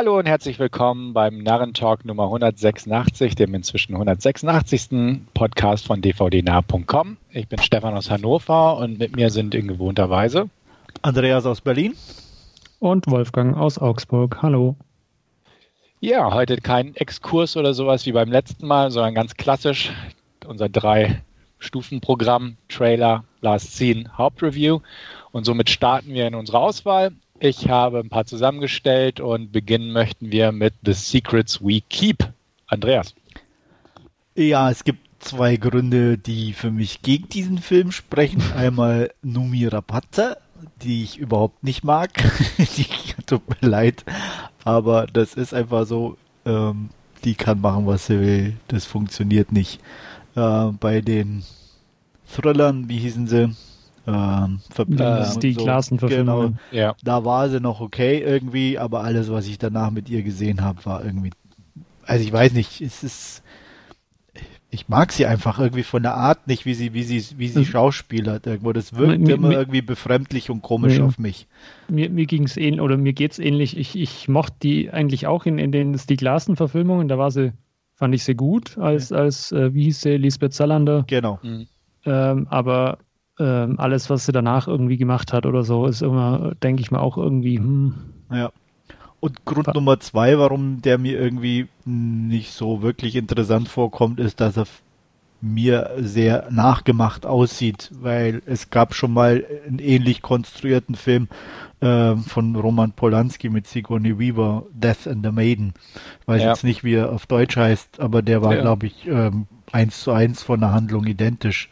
Hallo und herzlich willkommen beim Narrentalk Nummer 186, dem inzwischen 186. Podcast von dvdnah.com. Ich bin Stefan aus Hannover und mit mir sind in gewohnter Weise Andreas aus Berlin und Wolfgang aus Augsburg. Hallo. Ja, heute kein Exkurs oder sowas wie beim letzten Mal, sondern ganz klassisch unser drei Stufenprogramm, Trailer, Last Scene, Hauptreview. Und somit starten wir in unsere Auswahl. Ich habe ein paar zusammengestellt und beginnen möchten wir mit The Secrets We Keep. Andreas. Ja, es gibt zwei Gründe, die für mich gegen diesen Film sprechen. Einmal Numi Rapace, die ich überhaupt nicht mag. die tut mir leid, aber das ist einfach so. Ähm, die kann machen, was sie will. Das funktioniert nicht. Äh, bei den Thrillern, wie hießen sie? Ähm, Das ist die so. Klassenverfilmung. Genau. Ja. Da war sie noch okay irgendwie, aber alles, was ich danach mit ihr gesehen habe, war irgendwie. Also ich weiß nicht, es ist. Ich mag sie einfach irgendwie von der Art nicht, wie sie, wie sie, wie sie mhm. schauspielert irgendwo. Das wirkt mir, immer mir, irgendwie befremdlich und komisch ja. auf mich. Mir, mir ging es ähnlich, oder mir geht es ähnlich. Ich, ich mochte die eigentlich auch in, in den Stieg Larsen-Verfilmungen. Da war sie, fand ich sie gut, als, als äh, wie hieß sie, Lisbeth Salander. Genau. Mhm. Ähm, aber ähm, alles, was sie danach irgendwie gemacht hat oder so, ist immer, denke ich mal, auch irgendwie, hm. Ja. Und Grund Nummer zwei, warum der mir irgendwie nicht so wirklich interessant vorkommt, ist, dass er mir sehr nachgemacht aussieht, weil es gab schon mal einen ähnlich konstruierten Film äh, von Roman Polanski mit Sigourney Weaver, Death and the Maiden. Ich weiß ja. jetzt nicht, wie er auf Deutsch heißt, aber der war, ja. glaube ich, ähm, eins zu eins von der Handlung identisch.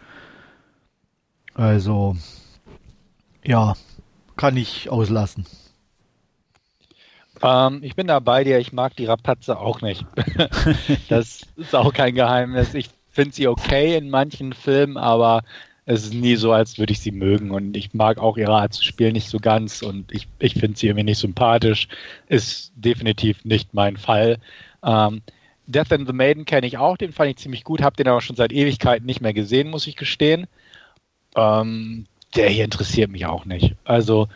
Also, ja, kann ich auslassen. Ähm, ich bin da bei dir, ich mag die Rapatze auch nicht. das ist auch kein Geheimnis. Ich finde sie okay in manchen Filmen, aber es ist nie so, als würde ich sie mögen. Und ich mag auch ihre Art zu spielen nicht so ganz und ich, ich finde sie irgendwie nicht sympathisch. Ist definitiv nicht mein Fall. Ähm, Death and the Maiden kenne ich auch, den fand ich ziemlich gut, habe den aber schon seit Ewigkeiten nicht mehr gesehen, muss ich gestehen. Ähm, der hier interessiert mich auch nicht. Also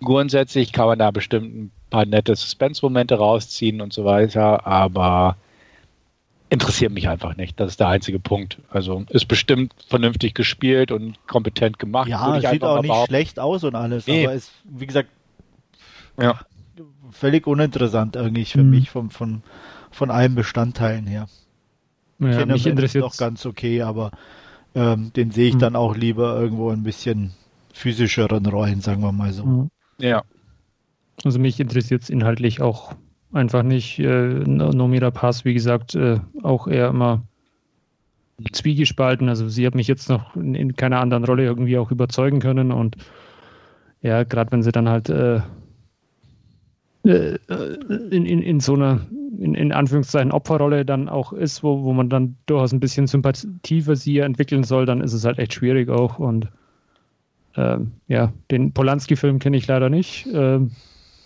grundsätzlich kann man da bestimmt ein paar nette Suspense-Momente rausziehen und so weiter, aber interessiert mich einfach nicht. Das ist der einzige Punkt. Also ist bestimmt vernünftig gespielt und kompetent gemacht. Ja, sieht auch nicht schlecht aus und alles, nee. aber ist, wie gesagt, ja. völlig uninteressant eigentlich für mhm. mich von, von, von allen Bestandteilen her. Ja, mich interessiert noch ganz okay, aber ähm, den sehe ich mhm. dann auch lieber irgendwo ein bisschen physischeren Rollen, sagen wir mal so. Mhm. Ja. Also mich interessiert es inhaltlich auch einfach nicht. Äh, Nomira Pass, wie gesagt, äh, auch eher immer zwiegespalten. Also sie hat mich jetzt noch in, in, keiner anderen Rolle irgendwie auch überzeugen können und ja, gerade wenn sie dann halt äh, äh in, in, in so einer in, in Anführungszeichen Opferrolle dann auch ist, wo, wo man dann durchaus ein bisschen Sympathie für sie entwickeln soll, dann ist es halt echt schwierig auch. Und ähm, ja, den Polanski-Film kenne ich leider nicht. Ähm,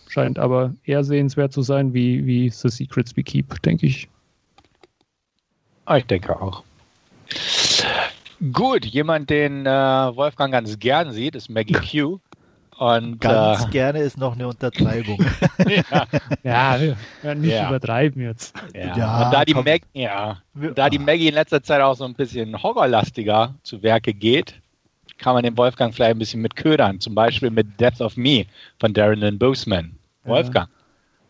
scheint aber eher sehenswert zu sein wie, wie The Secrets We Keep, denke ich. Ah, ich denke auch. Gut, jemand, den äh, Wolfgang ganz gern sieht, ist Maggie Q. Und, Ganz äh, gerne ist noch eine Untertreibung. ja, ja wir werden nicht ja. übertreiben jetzt. Ja. ja und da die, Mag ja, da die Maggie in letzter Zeit auch so ein bisschen horrorlastiger zu Werke geht, kann man den Wolfgang vielleicht ein bisschen mit ködern. Zum Beispiel mit Death of Me von Darren Lynn Boseman. Wolfgang. Ja,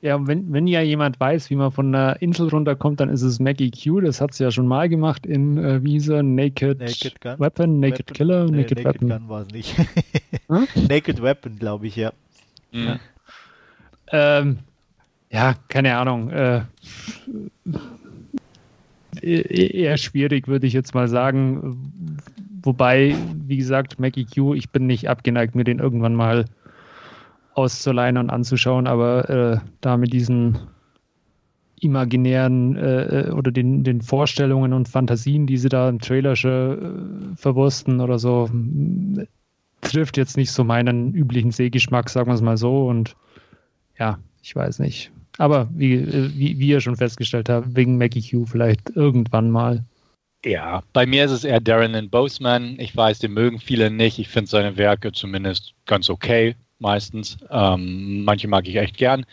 wenn, wenn ja jemand weiß, wie man von der Insel runterkommt, dann ist es Maggie Q. Das hat sie ja schon mal gemacht in äh, Visa Naked, Naked Gun? Weapon, Naked Weapon? Killer, nee, Naked, Naked Weapon. Gun war es nicht. hm? Naked Weapon, glaube ich, ja. Mhm. Ja. Ähm, ja, keine Ahnung. Äh, eher schwierig, würde ich jetzt mal sagen. Wobei, wie gesagt, Maggie Q, ich bin nicht abgeneigt, mir den irgendwann mal auszuleihen und anzuschauen, aber äh, da mit diesen imaginären äh, äh, oder den, den Vorstellungen und Fantasien, die sie da im Trailer schon äh, verwursten oder so, trifft jetzt nicht so meinen üblichen Sehgeschmack, sagen wir es mal so. Und ja, ich weiß nicht. Aber wie, äh, wie, wie ihr schon festgestellt habt, wegen Maggie Q vielleicht irgendwann mal. Ja, bei mir ist es eher Darren and Boseman. Ich weiß, den mögen viele nicht. Ich finde seine Werke zumindest ganz okay meistens. Ähm, manche mag ich echt gern.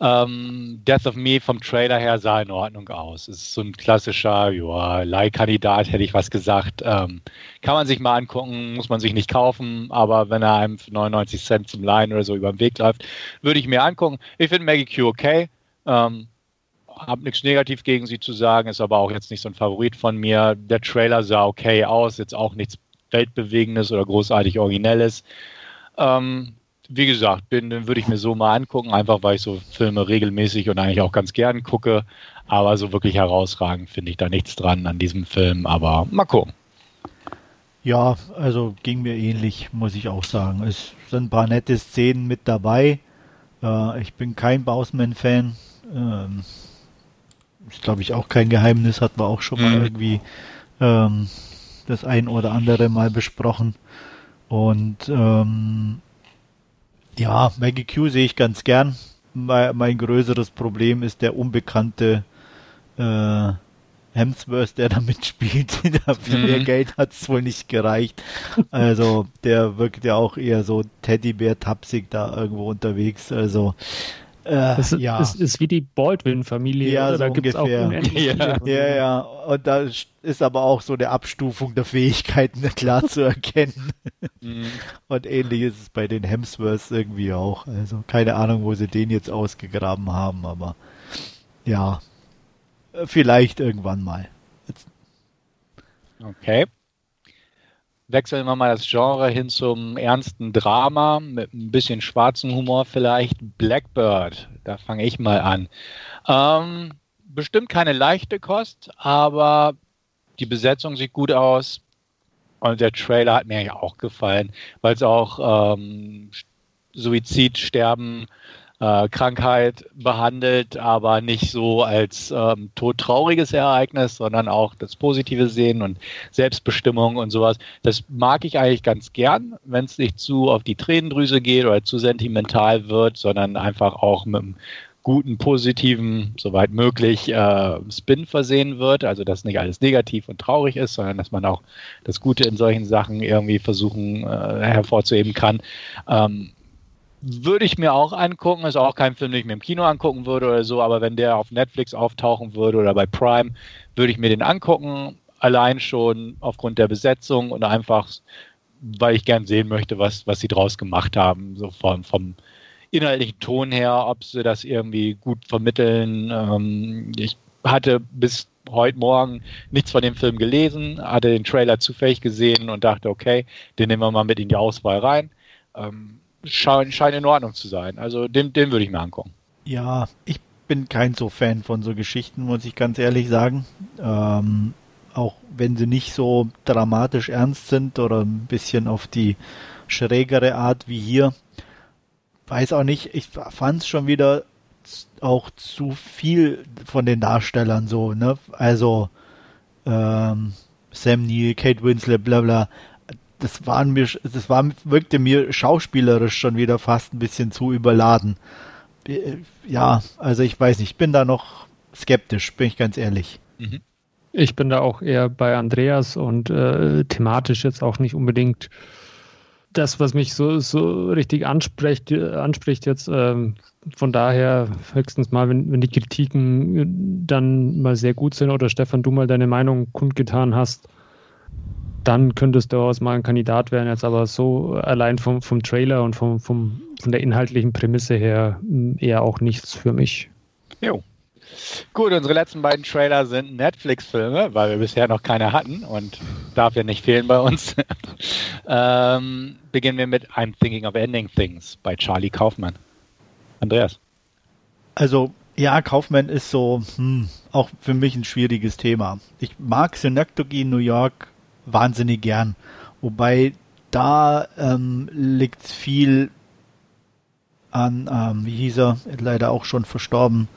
Ähm, Death of Me vom Trailer her sah in Ordnung aus. Es ist so ein klassischer, ja, Leihkandidat, hätte ich was gesagt. Ähm, kann man sich mal angucken, muss man sich nicht kaufen, aber wenn er einem für 99 Cent zum Leihen oder so über den Weg läuft, würde ich mir angucken. Ich finde Maggie Q okay. Ähm, hab nichts negativ gegen sie zu sagen, ist aber auch jetzt nicht so ein Favorit von mir. Der Trailer sah okay aus, jetzt auch nichts Weltbewegendes oder großartig Originelles. Ähm, wie gesagt, den, den würde ich mir so mal angucken, einfach weil ich so Filme regelmäßig und eigentlich auch ganz gern gucke. Aber so wirklich herausragend finde ich da nichts dran an diesem Film. Aber mal gucken. Ja, also ging mir ähnlich, muss ich auch sagen. Es sind ein paar nette Szenen mit dabei. Äh, ich bin kein Bausman-Fan. Ähm, ist, glaube ich, auch kein Geheimnis, hat man auch schon mal mhm. irgendwie ähm, das ein oder andere Mal besprochen. Und ähm, ja, Maggie Q sehe ich ganz gern. Mein, mein größeres Problem ist der unbekannte äh, Hemsworth, der da mitspielt. Für mehr mhm. Geld hat es wohl nicht gereicht. Also der wirkt ja auch eher so Teddybär-tapsig da irgendwo unterwegs. Also äh, das ja. ist, ist wie die Baldwin-Familie. Ja, so da gibt es auch unendlich ja. ja, ja. Und da ist aber auch so eine Abstufung der Fähigkeiten klar zu erkennen. Mhm. Und ähnlich ist es bei den Hemsworths irgendwie auch. Also keine Ahnung, wo sie den jetzt ausgegraben haben, aber ja, vielleicht irgendwann mal. Jetzt. Okay wechseln wir mal das Genre hin zum ernsten Drama mit ein bisschen schwarzen Humor vielleicht. Blackbird, da fange ich mal an. Ähm, bestimmt keine leichte Kost, aber die Besetzung sieht gut aus und der Trailer hat mir ja auch gefallen, weil es auch ähm, Suizid, Sterben, äh, Krankheit behandelt, aber nicht so als ähm, todtrauriges Ereignis, sondern auch das Positive sehen und Selbstbestimmung und sowas. Das mag ich eigentlich ganz gern, wenn es nicht zu auf die Tränendrüse geht oder zu sentimental wird, sondern einfach auch mit einem guten, positiven, soweit möglich, äh, Spin versehen wird. Also, dass nicht alles negativ und traurig ist, sondern dass man auch das Gute in solchen Sachen irgendwie versuchen äh, hervorzuheben kann. Ähm, würde ich mir auch angucken. Ist auch kein Film, den ich mir im Kino angucken würde oder so, aber wenn der auf Netflix auftauchen würde oder bei Prime, würde ich mir den angucken. Allein schon aufgrund der Besetzung und einfach, weil ich gern sehen möchte, was, was sie draus gemacht haben. So vom, vom inhaltlichen Ton her, ob sie das irgendwie gut vermitteln. Ähm, ich hatte bis heute Morgen nichts von dem Film gelesen, hatte den Trailer zufällig gesehen und dachte, okay, den nehmen wir mal mit in die Auswahl rein. Ähm, scheint, scheint in Ordnung zu sein. Also den, den würde ich mir angucken. Ja, ich bin kein so Fan von so Geschichten, muss ich ganz ehrlich sagen. Ähm, auch wenn sie nicht so dramatisch ernst sind oder ein bisschen auf die schrägere Art wie hier. Weiß auch nicht, ich fand es schon wieder auch zu viel von den Darstellern so, ne? Also ähm, Sam Neill, Kate Winslet, bla bla das waren mir, das war, wirkte mir schauspielerisch schon wieder fast ein bisschen zu überladen. Äh, ja, also ich weiß nicht, ich bin da noch skeptisch, bin ich ganz ehrlich. Mhm. Ich bin da auch eher bei Andreas und äh, thematisch jetzt auch nicht unbedingt das, was mich so, so richtig anspricht, anspricht jetzt. Ähm, von daher höchstens mal, wenn, wenn die Kritiken dann mal sehr gut sind oder Stefan, du mal deine Meinung kundgetan hast, dann könnte es durchaus mal ein Kandidat werden, jetzt aber so allein vom, vom Trailer und vom, vom, von der inhaltlichen Prämisse her hm, eher auch nichts für mich. Jo. Gut, unsere letzten beiden Trailer sind Netflix-Filme, weil wir bisher noch keine hatten und darf ja nicht fehlen bei uns. ähm, beginnen wir mit I'm Thinking of Ending Things bei Charlie Kaufmann. Andreas. Also, ja, Kaufmann ist so hm, auch für mich ein schwieriges Thema. Ich mag Synecdoche New York wahnsinnig gern. Wobei da ähm, liegt viel an, ähm, wie hieß er, leider auch schon verstorben.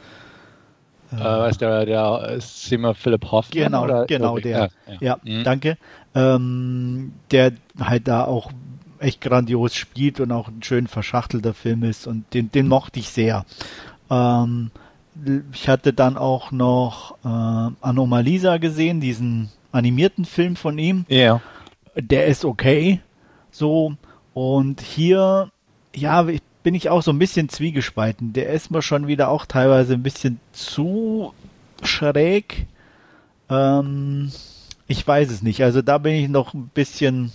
Äh, ist der, der Zimmer Philipp Hoffmann? Genau, oder? genau, okay. der. Ja, ja. ja mhm. danke. Ähm, der halt da auch echt grandios spielt und auch ein schön verschachtelter Film ist und den, den mochte ich sehr. Ähm, ich hatte dann auch noch äh, Anomalisa gesehen, diesen animierten Film von ihm. Ja. Yeah. Der ist okay. So. Und hier, ja, ich bin ich auch so ein bisschen zwiegespalten. Der ist mir schon wieder auch teilweise ein bisschen zu schräg. Ähm, ich weiß es nicht. Also da bin ich noch ein bisschen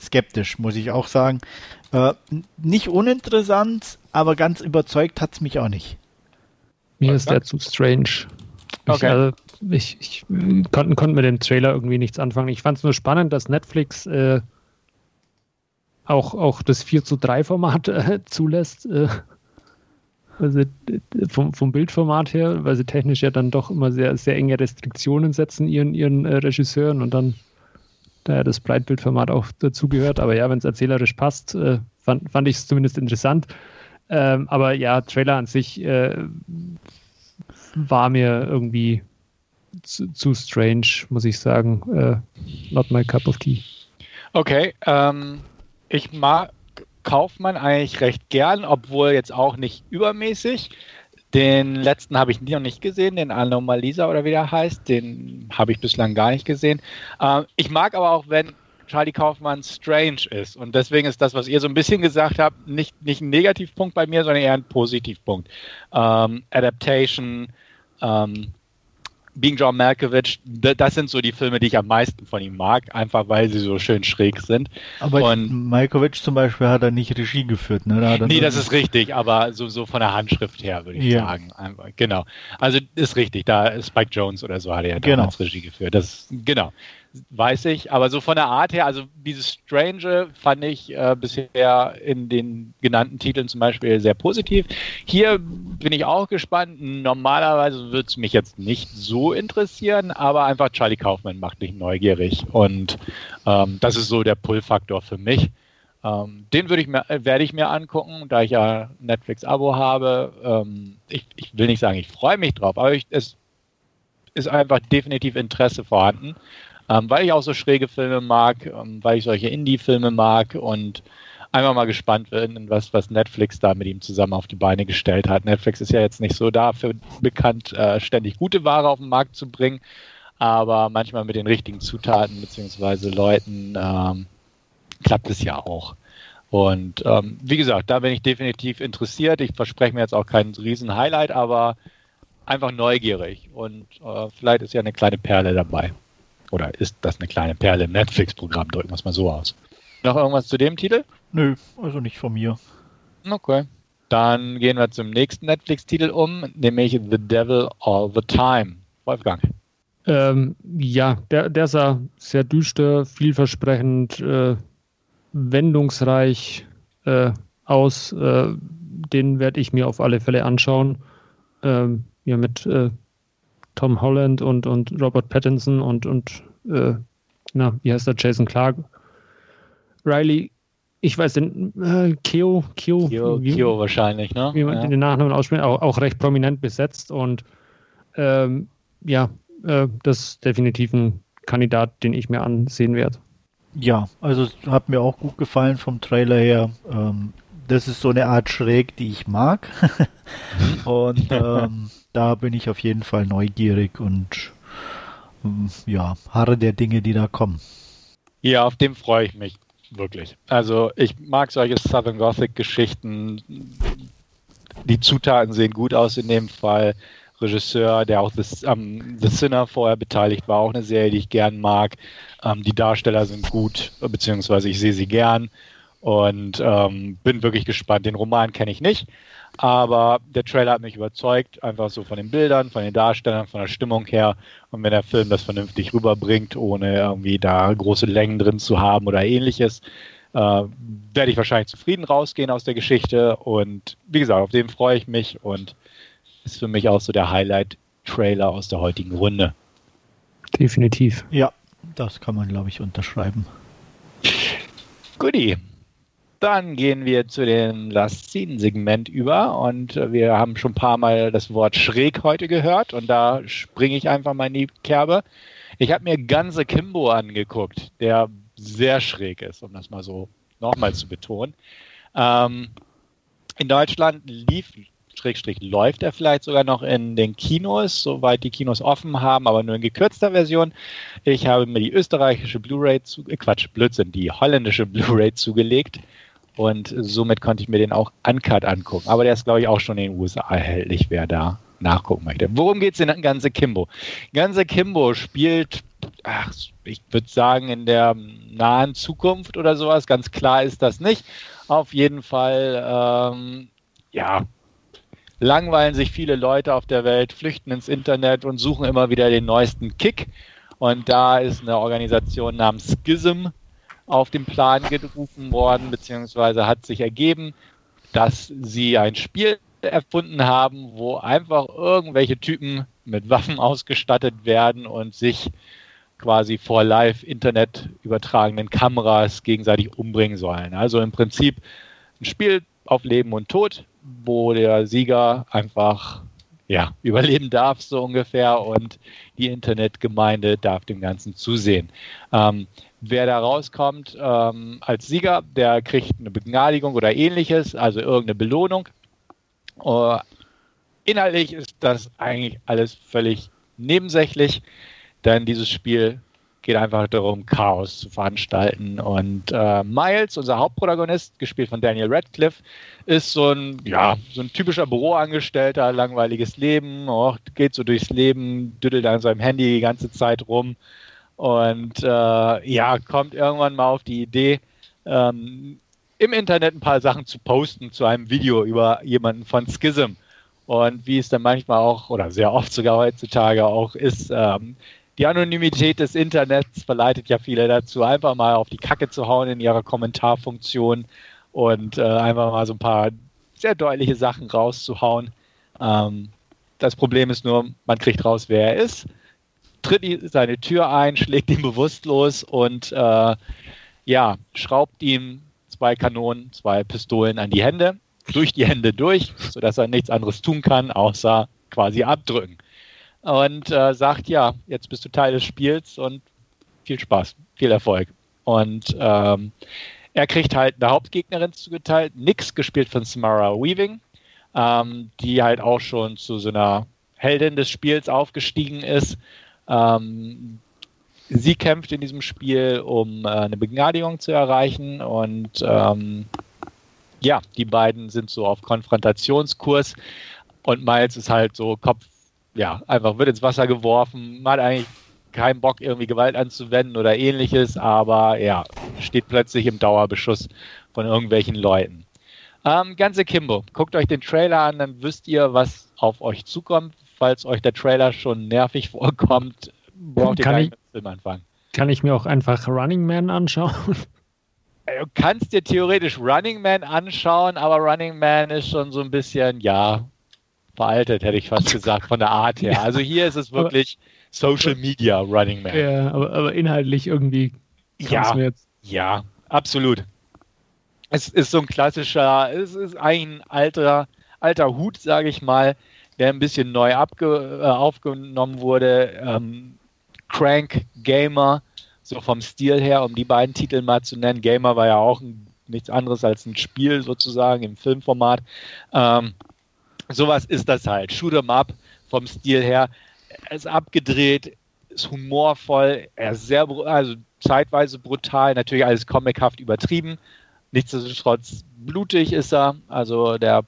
skeptisch, muss ich auch sagen. Äh, nicht uninteressant, aber ganz überzeugt hat's mich auch nicht. Mir ist der zu strange. Okay. Ich, also, ich, ich konnte, konnte mit dem Trailer irgendwie nichts anfangen. Ich fand es nur spannend, dass Netflix äh, auch, auch das 4 zu 3 Format äh, zulässt. Äh, also vom, vom Bildformat her, weil sie technisch ja dann doch immer sehr, sehr enge Restriktionen setzen ihren, ihren äh, Regisseuren und dann da ja das Breitbildformat auch dazugehört. Aber ja, wenn es erzählerisch passt, äh, fand, fand ich es zumindest interessant. Ähm, aber ja, Trailer an sich war mir irgendwie zu, strange, muss ich sagen. Äh, not my cup of tea. Okay, ähm, ich mag Kaufmann eigentlich recht gern, obwohl jetzt auch nicht übermäßig. Den letzten habe ich noch nicht gesehen, den Anomalisa oder wie der heißt. Den habe ich bislang gar nicht gesehen. Ähm, ich mag aber auch, wenn Charlie Kaufmann strange ist. Und deswegen ist das, was ihr so ein bisschen gesagt habt, nicht, nicht ein Negativpunkt bei mir, sondern eher ein Positivpunkt. Ähm, Adaptation, ähm, Being John Malkovich, das sind so die Filme, die ich am meisten von ihm mag, einfach weil sie so schön schräg sind. Aber und Malkovich zum Beispiel hat er nicht Regie geführt, ne? Da nee, das ist richtig, aber so, so von der Handschrift her würde ich ja. sagen. Einfach, genau. Also ist richtig, da ist Spike Jones oder so hat er ja genau. damals Regie geführt. Das, genau weiß ich. Aber so von der Art her, also dieses Strange fand ich äh, bisher in den genannten Titeln zum Beispiel sehr positiv. Hier bin ich auch gespannt. Normalerweise würde es mich jetzt nicht so interessieren, aber einfach Charlie Kaufman macht mich neugierig. Und ähm, das ist so der Pull-Faktor für mich. Ähm, den würde ich mir, äh, werde ich mir angucken, da ich ja Netflix-Abo habe. Ähm, ich, ich, will nicht sagen, ich freue mich drauf, aber ich, es ist einfach definitiv Interesse vorhanden ähm, weil ich auch so schräge Filme mag, ähm, weil ich solche Indie-Filme mag und einfach mal gespannt bin, was, was Netflix da mit ihm zusammen auf die Beine gestellt hat. Netflix ist ja jetzt nicht so dafür bekannt, äh, ständig gute Ware auf den Markt zu bringen, aber manchmal mit den richtigen Zutaten bzw. Leuten ähm, klappt es ja auch. Und ähm, wie gesagt, da bin ich definitiv interessiert. Ich verspreche mir jetzt auch kein riesen Highlight, aber einfach neugierig. Und äh, vielleicht ist ja eine kleine Perle dabei. Oder ist das eine kleine Perle im Netflix-Programm? Drücken wir es mal so aus. Noch irgendwas zu dem Titel? Nö, also nicht von mir. Okay. Dann gehen wir zum nächsten Netflix-Titel um, nämlich The Devil All the Time. Wolfgang. Ähm, ja, der, der sah sehr düster, vielversprechend, äh, wendungsreich äh, aus. Äh, den werde ich mir auf alle Fälle anschauen. Ähm, ja, mit äh, Tom Holland und, und Robert Pattinson und, und äh, na, wie heißt der, Jason Clark. Riley, ich weiß den, äh, Keo, Keo, Keo, wie, Keo wahrscheinlich, ne? Wie man ja. den Nachnamen ausspricht, auch, auch recht prominent besetzt und ähm, ja, äh, das ist definitiv ein Kandidat, den ich mir ansehen werde. Ja, also hat mir auch gut gefallen vom Trailer her. Ähm, das ist so eine Art Schräg, die ich mag. und ähm, da bin ich auf jeden Fall neugierig und ähm, ja, harre der Dinge, die da kommen. Ja, auf dem freue ich mich wirklich. Also ich mag solche Southern Gothic Geschichten. Die Zutaten sehen gut aus in dem Fall. Regisseur, der auch The, um, The Sinner vorher beteiligt war, auch eine Serie, die ich gern mag. Ähm, die Darsteller sind gut, beziehungsweise ich sehe sie gern und ähm, bin wirklich gespannt. Den Roman kenne ich nicht, aber der Trailer hat mich überzeugt, einfach so von den Bildern, von den Darstellern, von der Stimmung her. Und wenn der Film das vernünftig rüberbringt, ohne irgendwie da große Längen drin zu haben oder ähnliches, äh, werde ich wahrscheinlich zufrieden rausgehen aus der Geschichte. Und wie gesagt, auf den freue ich mich und ist für mich auch so der Highlight-Trailer aus der heutigen Runde. Definitiv. Ja, das kann man, glaube ich, unterschreiben. Guti, dann gehen wir zu dem Last Scene-Segment über und wir haben schon ein paar Mal das Wort schräg heute gehört und da springe ich einfach mal in die Kerbe. Ich habe mir Ganze Kimbo angeguckt, der sehr schräg ist, um das mal so nochmal zu betonen. Ähm, in Deutschland lief Schrägstrich läuft er vielleicht sogar noch in den Kinos, soweit die Kinos offen haben, aber nur in gekürzter Version. Ich habe mir die österreichische Blu-ray, äh Quatsch, Blödsinn, die holländische Blu-ray zugelegt und somit konnte ich mir den auch uncut angucken. Aber der ist, glaube ich, auch schon in den USA erhältlich, wer da nachgucken möchte. Worum geht es in Ganze Kimbo? Ganze Kimbo spielt, ach, ich würde sagen, in der nahen Zukunft oder sowas. Ganz klar ist das nicht. Auf jeden Fall, ähm, ja, langweilen sich viele Leute auf der Welt, flüchten ins Internet und suchen immer wieder den neuesten Kick. Und da ist eine Organisation namens Schism auf den Plan gerufen worden, beziehungsweise hat sich ergeben, dass sie ein Spiel erfunden haben, wo einfach irgendwelche Typen mit Waffen ausgestattet werden und sich quasi vor Live-Internet übertragenen Kameras gegenseitig umbringen sollen. Also im Prinzip ein Spiel auf Leben und Tod, wo der Sieger einfach ja, überleben darf, so ungefähr, und die Internetgemeinde darf dem Ganzen zusehen. Ähm, wer da rauskommt ähm, als Sieger, der kriegt eine Begnadigung oder ähnliches, also irgendeine Belohnung. Uh, inhaltlich ist das eigentlich alles völlig nebensächlich, denn dieses Spiel geht einfach darum, Chaos zu veranstalten. Und äh, Miles, unser Hauptprotagonist, gespielt von Daniel Radcliffe, ist so ein, ja, so ein typischer Büroangestellter, langweiliges Leben, oh, geht so durchs Leben, düdelt an seinem Handy die ganze Zeit rum und äh, ja, kommt irgendwann mal auf die Idee, ähm, im Internet ein paar Sachen zu posten zu einem Video über jemanden von Schism. Und wie es dann manchmal auch, oder sehr oft sogar heutzutage auch ist, ähm, die Anonymität des Internets verleitet ja viele dazu, einfach mal auf die Kacke zu hauen in ihrer Kommentarfunktion und äh, einfach mal so ein paar sehr deutliche Sachen rauszuhauen. Ähm, das Problem ist nur, man kriegt raus, wer er ist, tritt seine Tür ein, schlägt ihn bewusstlos und äh, ja, schraubt ihm zwei Kanonen, zwei Pistolen an die Hände, durch die Hände durch, sodass er nichts anderes tun kann, außer quasi abdrücken. Und äh, sagt, ja, jetzt bist du Teil des Spiels und viel Spaß, viel Erfolg. Und ähm, er kriegt halt eine Hauptgegnerin zugeteilt, Nix, gespielt von Samara Weaving, ähm, die halt auch schon zu so einer Heldin des Spiels aufgestiegen ist. Ähm, sie kämpft in diesem Spiel, um äh, eine Begnadigung zu erreichen und ähm, ja, die beiden sind so auf Konfrontationskurs und Miles ist halt so Kopf, ja, einfach wird ins Wasser geworfen, man hat eigentlich keinen Bock irgendwie Gewalt anzuwenden oder ähnliches, aber ja, steht plötzlich im Dauerbeschuss von irgendwelchen Leuten. Ähm, ganze Kimbo, guckt euch den Trailer an, dann wisst ihr, was auf euch zukommt. Falls euch der Trailer schon nervig vorkommt, braucht ihr Kann gar ich- nicht mit dem Film anfangen. Kann ich mir auch einfach Running Man anschauen? Du kannst dir theoretisch Running Man anschauen, aber Running Man ist schon so ein bisschen, ja, veraltet, hätte ich fast gesagt, von der Art her. Ja. Also hier ist es wirklich Social Media Running Man. ja, aber, aber inhaltlich irgendwie Ja, ja, absolut. Es ist so ein klassischer, es ist eigentlich ein alter, alter Hut, sage ich mal, der ein bisschen neu abge, äh, aufgenommen wurde. Ähm, Crank Gamer, so vom Stil her, um die beiden Titel mal zu nennen. Gamer war ja auch ein, nichts anderes als ein Spiel sozusagen im Filmformat. Ähm, sowas ist das halt. Shoot 'em up vom Stil her. Er ist abgedreht, ist humorvoll, er ist sehr, also zeitweise brutal, natürlich alles comichaft übertrieben. Nichtsdestotrotz blutig ist er, also der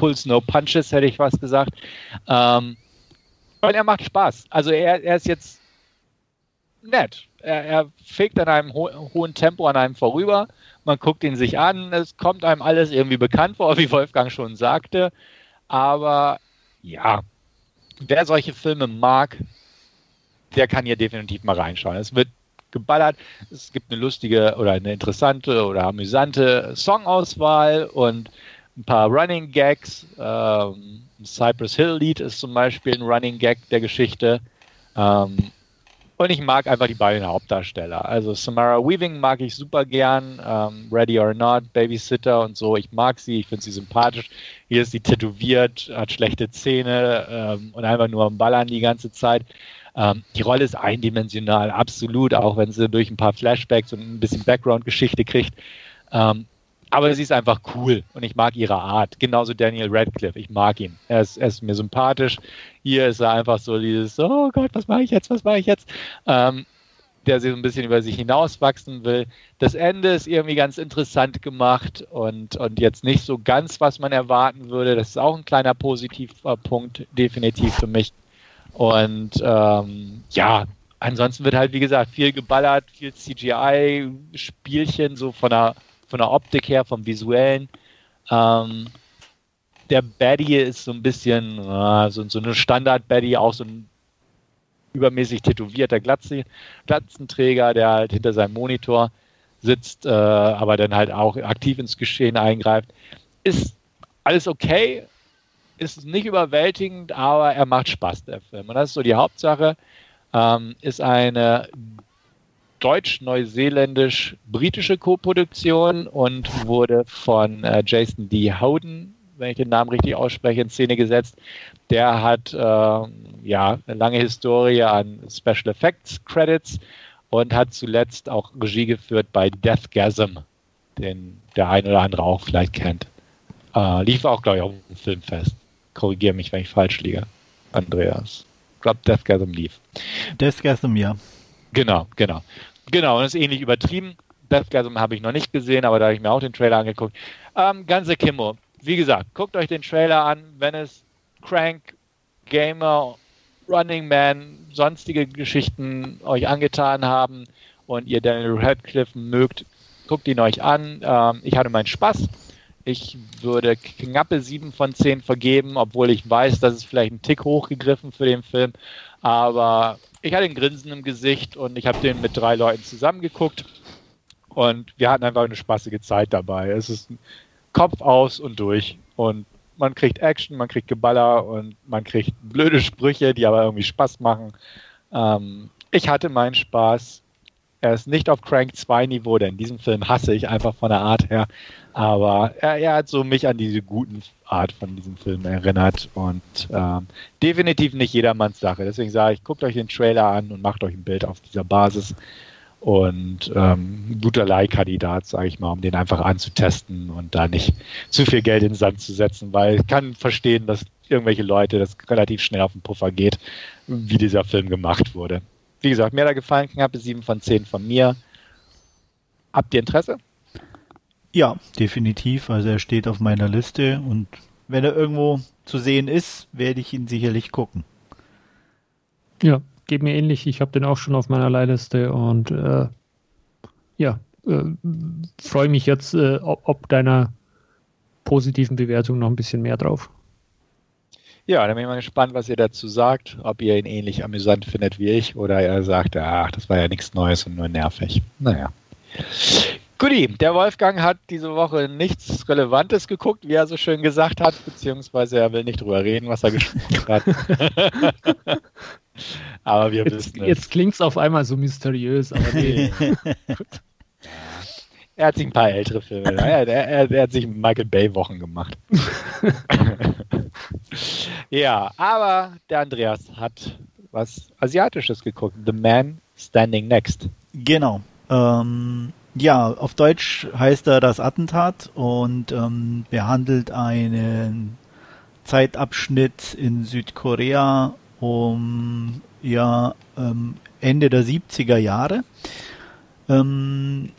Pulse No Punches, hätte ich fast gesagt. Ähm, und er macht Spaß. Also er, er ist jetzt nett. Er, er fegt an einem ho hohen Tempo an einem vorüber. Man guckt ihn sich an. Es kommt einem alles irgendwie bekannt vor, wie Wolfgang schon sagte. Aber ja, wer solche Filme mag, der kann hier definitiv mal reinschauen. Es wird geballert. Es gibt eine lustige oder eine interessante oder amüsante Songauswahl und ein paar Running Gags. Ähm, Cypress Hill Lied ist zum Beispiel ein Running Gag der Geschichte. Ähm, und ich mag einfach die beiden Hauptdarsteller. Also Samara Weaving mag ich super gern. Ähm, Ready or Not, Babysitter und so. Ich mag sie, ich finde sie sympathisch. Hier ist sie tätowiert, hat schlechte Zähne ähm, und einfach nur am Ballern die ganze Zeit. Ähm, die Rolle ist eindimensional, absolut, auch wenn sie durch ein paar Flashbacks und ein bisschen Background-Geschichte kriegt. Aber sie ist einfach cool und ich mag ihre Art. Genauso Daniel Radcliffe, ich mag ihn. Er ist, er ist mir sympathisch. Hier ist er einfach so dieses, oh Gott, was mache ich jetzt, was mache ich jetzt? Ähm, der so ein bisschen über sich hinauswachsen will. Das Ende ist irgendwie ganz interessant gemacht und, und jetzt nicht so ganz, was man erwarten würde. Das ist auch ein kleiner positiver Punkt, definitiv für mich. Und ähm, ja, ansonsten wird halt, wie gesagt, viel geballert, viel CGI, Spielchen, so von der, von der Optik her, vom Visuellen. Ähm, der Baddy ist so ein bisschen äh, so, so eine Standard-Baddy, auch so ein übermäßig tätowierter Glatze, Glatzenträger, der halt hinter seinem Monitor sitzt, äh, aber dann halt auch aktiv ins Geschehen eingreift. Ist alles okay, ist nicht überwältigend, aber er macht Spaß, der Film. Und das ist so die Hauptsache. Ähm, ist eine deutsch-neuseeländisch-britische Co-Produktion und wurde von äh, Jason D. Howden wenn ich den Namen richtig ausspreche, in Szene gesetzt. Der hat äh, ja eine lange Historie an Special Effects Credits und hat zuletzt auch Regie geführt bei Deathgasm, den der ein oder andere auch vielleicht kennt. Äh, lief auch, glaube ich, auf dem Filmfest. Korrigiere mich, wenn ich falsch liege, Andreas. Ich glaube, Deathgasm lief. Deathgasm, ja. Genau, genau. Genau, und ist ähnlich übertrieben. Deathgasm habe ich noch nicht gesehen, aber da habe ich mir auch den Trailer angeguckt. Ähm, ganze Kimmo wie gesagt, guckt euch den Trailer an, wenn es Crank, Gamer, Running Man, sonstige Geschichten euch angetan haben und ihr Daniel Radcliffe mögt, guckt ihn euch an. Ähm, ich hatte meinen Spaß. Ich würde knappe 7 von 10 vergeben, obwohl ich weiß, dass es vielleicht ein Tick hochgegriffen für den Film. Aber ich hatte ein Grinsen im Gesicht und ich habe den mit drei Leuten zusammengeguckt. Und wir hatten einfach eine spaßige Zeit dabei. Es ist Kopf aus und durch. Und man kriegt Action, man kriegt Geballer und man kriegt blöde Sprüche, die aber irgendwie Spaß machen. Ähm, ich hatte meinen Spaß. Er ist nicht auf Crank 2 Niveau, denn diesen Film hasse ich einfach von der Art her. Aber er, er hat so mich an diese guten Art von diesem Film erinnert und ähm, definitiv nicht jedermanns Sache. Deswegen sage ich, guckt euch den Trailer an und macht euch ein Bild auf dieser Basis und ähm, guter Leihkandidat, sage ich mal, um den einfach anzutesten und da nicht zu viel Geld in den Sand zu setzen, weil ich kann verstehen, dass irgendwelche Leute das relativ schnell auf den Puffer geht, wie dieser Film gemacht wurde. Wie gesagt, mir da gefallen, knappe 7 von 10 von mir. Habt ihr Interesse? Ja, definitiv. Also er steht auf meiner Liste und wenn er irgendwo zu sehen ist, werde ich ihn sicherlich gucken. Ja, geht mir ähnlich. Ich habe den auch schon auf meiner Leihliste und äh, ja, äh, freue mich jetzt äh, ob, ob, deiner positiven Bewertung noch ein bisschen mehr drauf. Ja, dann bin ich mal gespannt, was ihr dazu sagt, ob ihr ihn ähnlich amüsant findet wie ich oder ihr sagt, ach, das war ja nichts Neues und nur nervig. Naja. Guti, der Wolfgang hat diese Woche nichts Relevantes geguckt, wie er so schön gesagt hat, beziehungsweise er will nicht drüber reden, was er gesprochen hat. aber wir jetzt, wissen es. Jetzt klingt es auf einmal so mysteriös, aber nee. er hat sich ein paar ältere Filme. Er, er, er hat sich Michael Bay Wochen gemacht. ja, aber der Andreas hat was Asiatisches geguckt. The Man Standing Next. Genau. Ähm, ja, auf Deutsch heißt er das Attentat und ähm, behandelt einen Zeitabschnitt in Südkorea um ja ähm, Ende der 70er Jahre. Ähm,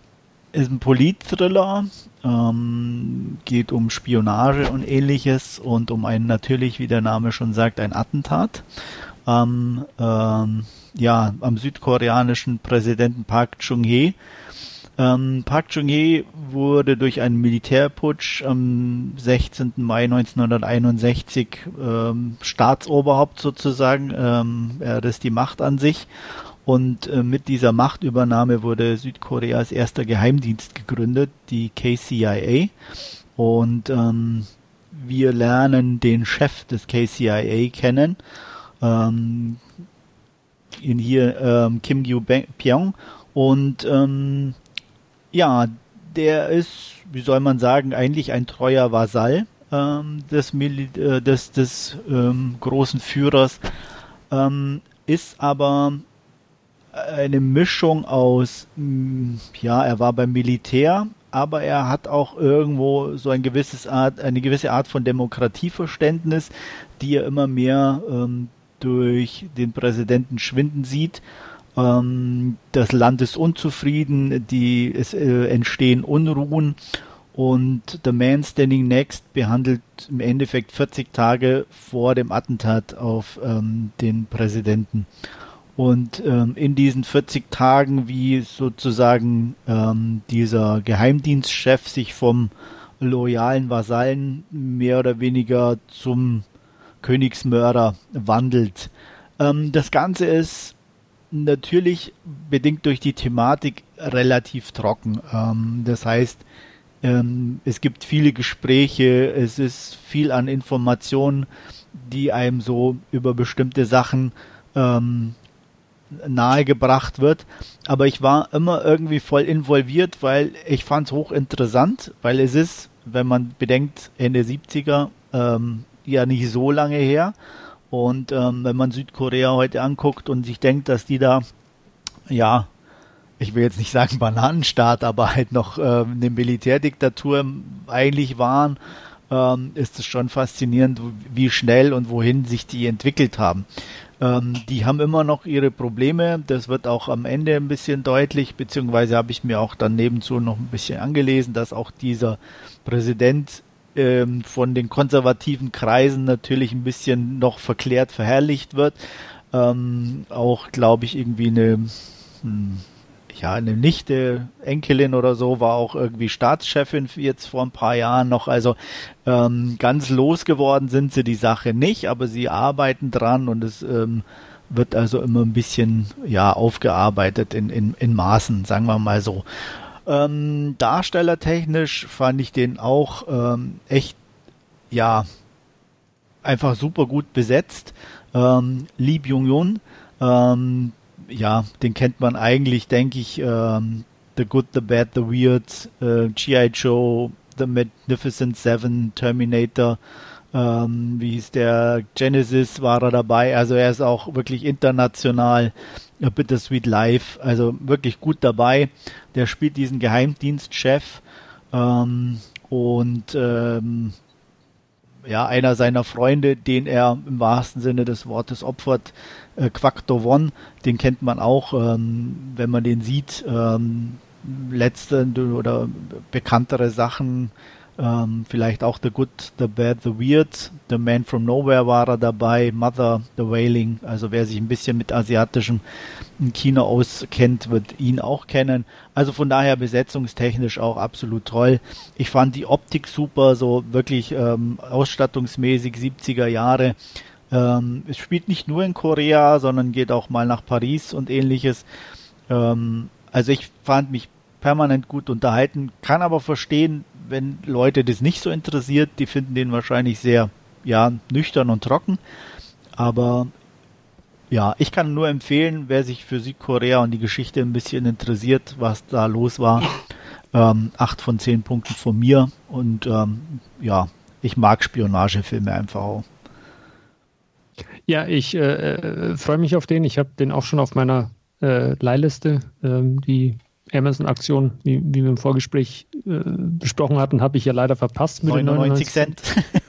ist ein Politthriller, ähm, geht um Spionage und ähnliches und um ein natürlich, wie der Name schon sagt, ein Attentat am, ähm, ja, am südkoreanischen Präsidenten Park Chung-hee ähm, Park Chung-hee wurde durch einen Militärputsch am 16. Mai 1961 ähm, Staatsoberhaupt sozusagen. Ähm, er ist die Macht an sich. Und äh, mit dieser Machtübernahme wurde Südkoreas erster Geheimdienst gegründet, die KCIA. Und ähm, wir lernen den Chef des KCIA kennen. Ähm, in hier ähm, Kim Gyu-pyong. Und ähm, ja, der ist, wie soll man sagen, eigentlich ein treuer Vasall ähm, des, Mil äh, des, des ähm, großen Führers, ähm, ist aber eine Mischung aus, mm, ja, er war beim Militär, aber er hat auch irgendwo so ein gewisses Art, eine gewisse Art von Demokratieverständnis, die er immer mehr ähm, durch den Präsidenten schwinden sieht Ähm, das Land ist unzufrieden, die, es äh, entstehen Unruhen und The Man Standing Next behandelt im Endeffekt 40 Tage vor dem Attentat auf ähm, den Präsidenten. Und ähm, in diesen 40 Tagen, wie sozusagen ähm, dieser Geheimdienstchef sich vom loyalen Vasallen mehr oder weniger zum Königsmörder wandelt. Ähm, das Ganze ist natürlich bedingt durch die Thematik relativ trocken. Ähm, das heißt, ähm, es gibt viele Gespräche, es ist viel an Informationen, die einem so über bestimmte Sachen ähm, nahegebracht wird. Aber ich war immer irgendwie voll involviert, weil ich fand es hochinteressant, weil es ist, wenn man bedenkt, Ende 70er, ähm, ja nicht so lange her. Und ähm, wenn man Südkorea heute anguckt und sich denkt, dass die da, ja, ich will jetzt nicht sagen Bananenstaat, aber halt noch ähm, eine Militärdiktatur eigentlich waren, ähm, ist es schon faszinierend, wie schnell und wohin sich die entwickelt haben. Ähm, die haben immer noch ihre Probleme. Das wird auch am Ende ein bisschen deutlich, beziehungsweise habe ich mir auch dann nebenzu noch ein bisschen angelesen, dass auch dieser Präsident ähm, von den konservativen Kreisen natürlich ein bisschen noch verklärt verherrlicht wird. Ähm, auch, glaube ich, irgendwie eine, hm, ja, eine Nichte, Enkelin oder so, war auch irgendwie Staatschefin jetzt vor ein paar Jahren noch. Also ähm, ganz losgeworden sind sie die Sache nicht, aber sie arbeiten dran und es ähm, wird also immer ein bisschen ja aufgearbeitet in, in, in Maßen, sagen wir mal so. Ähm, darstellertechnisch fand ich den auch ähm, echt, ja, einfach super gut besetzt. Ähm, Lee Byung-Yun, ähm, ja, den kennt man eigentlich, denke ich, ähm, The Good, The Bad, The Weird, äh, G.I. Joe, The Magnificent Seven, Terminator, ähm, wie hieß der, Genesis war er dabei, also er ist auch wirklich international A Bittersweet Life, also wirklich gut dabei. Der spielt diesen Geheimdienstchef ähm, und ähm, ja, einer seiner Freunde, den er im wahrsten Sinne des Wortes opfert, äh, Quacto One, den kennt man auch, ähm, wenn man den sieht, ähm, letzte oder bekanntere Sachen ähm, vielleicht auch The Good, The Bad, The Weird, The Man from Nowhere war er dabei, Mother, The Wailing. Also wer sich ein bisschen mit asiatischem Kino auskennt, wird ihn auch kennen. Also von daher besetzungstechnisch auch absolut toll. Ich fand die Optik super, so wirklich ähm, ausstattungsmäßig 70er Jahre. Ähm, es spielt nicht nur in Korea, sondern geht auch mal nach Paris und ähnliches. Ähm, also ich fand mich permanent gut unterhalten, kann aber verstehen, wenn Leute das nicht so interessiert, die finden den wahrscheinlich sehr, ja, nüchtern und trocken. Aber ja, ich kann nur empfehlen, wer sich für Südkorea und die Geschichte ein bisschen interessiert, was da los war. Ähm, acht von zehn Punkten von mir und ähm, ja, ich mag Spionagefilme einfach auch. Ja, ich äh, äh, freue mich auf den. Ich habe den auch schon auf meiner äh, Leihliste. Ähm, die Amazon-Aktion, wie, wie, wir im Vorgespräch äh, besprochen hatten, habe ich ja leider verpasst mit 99 Cent.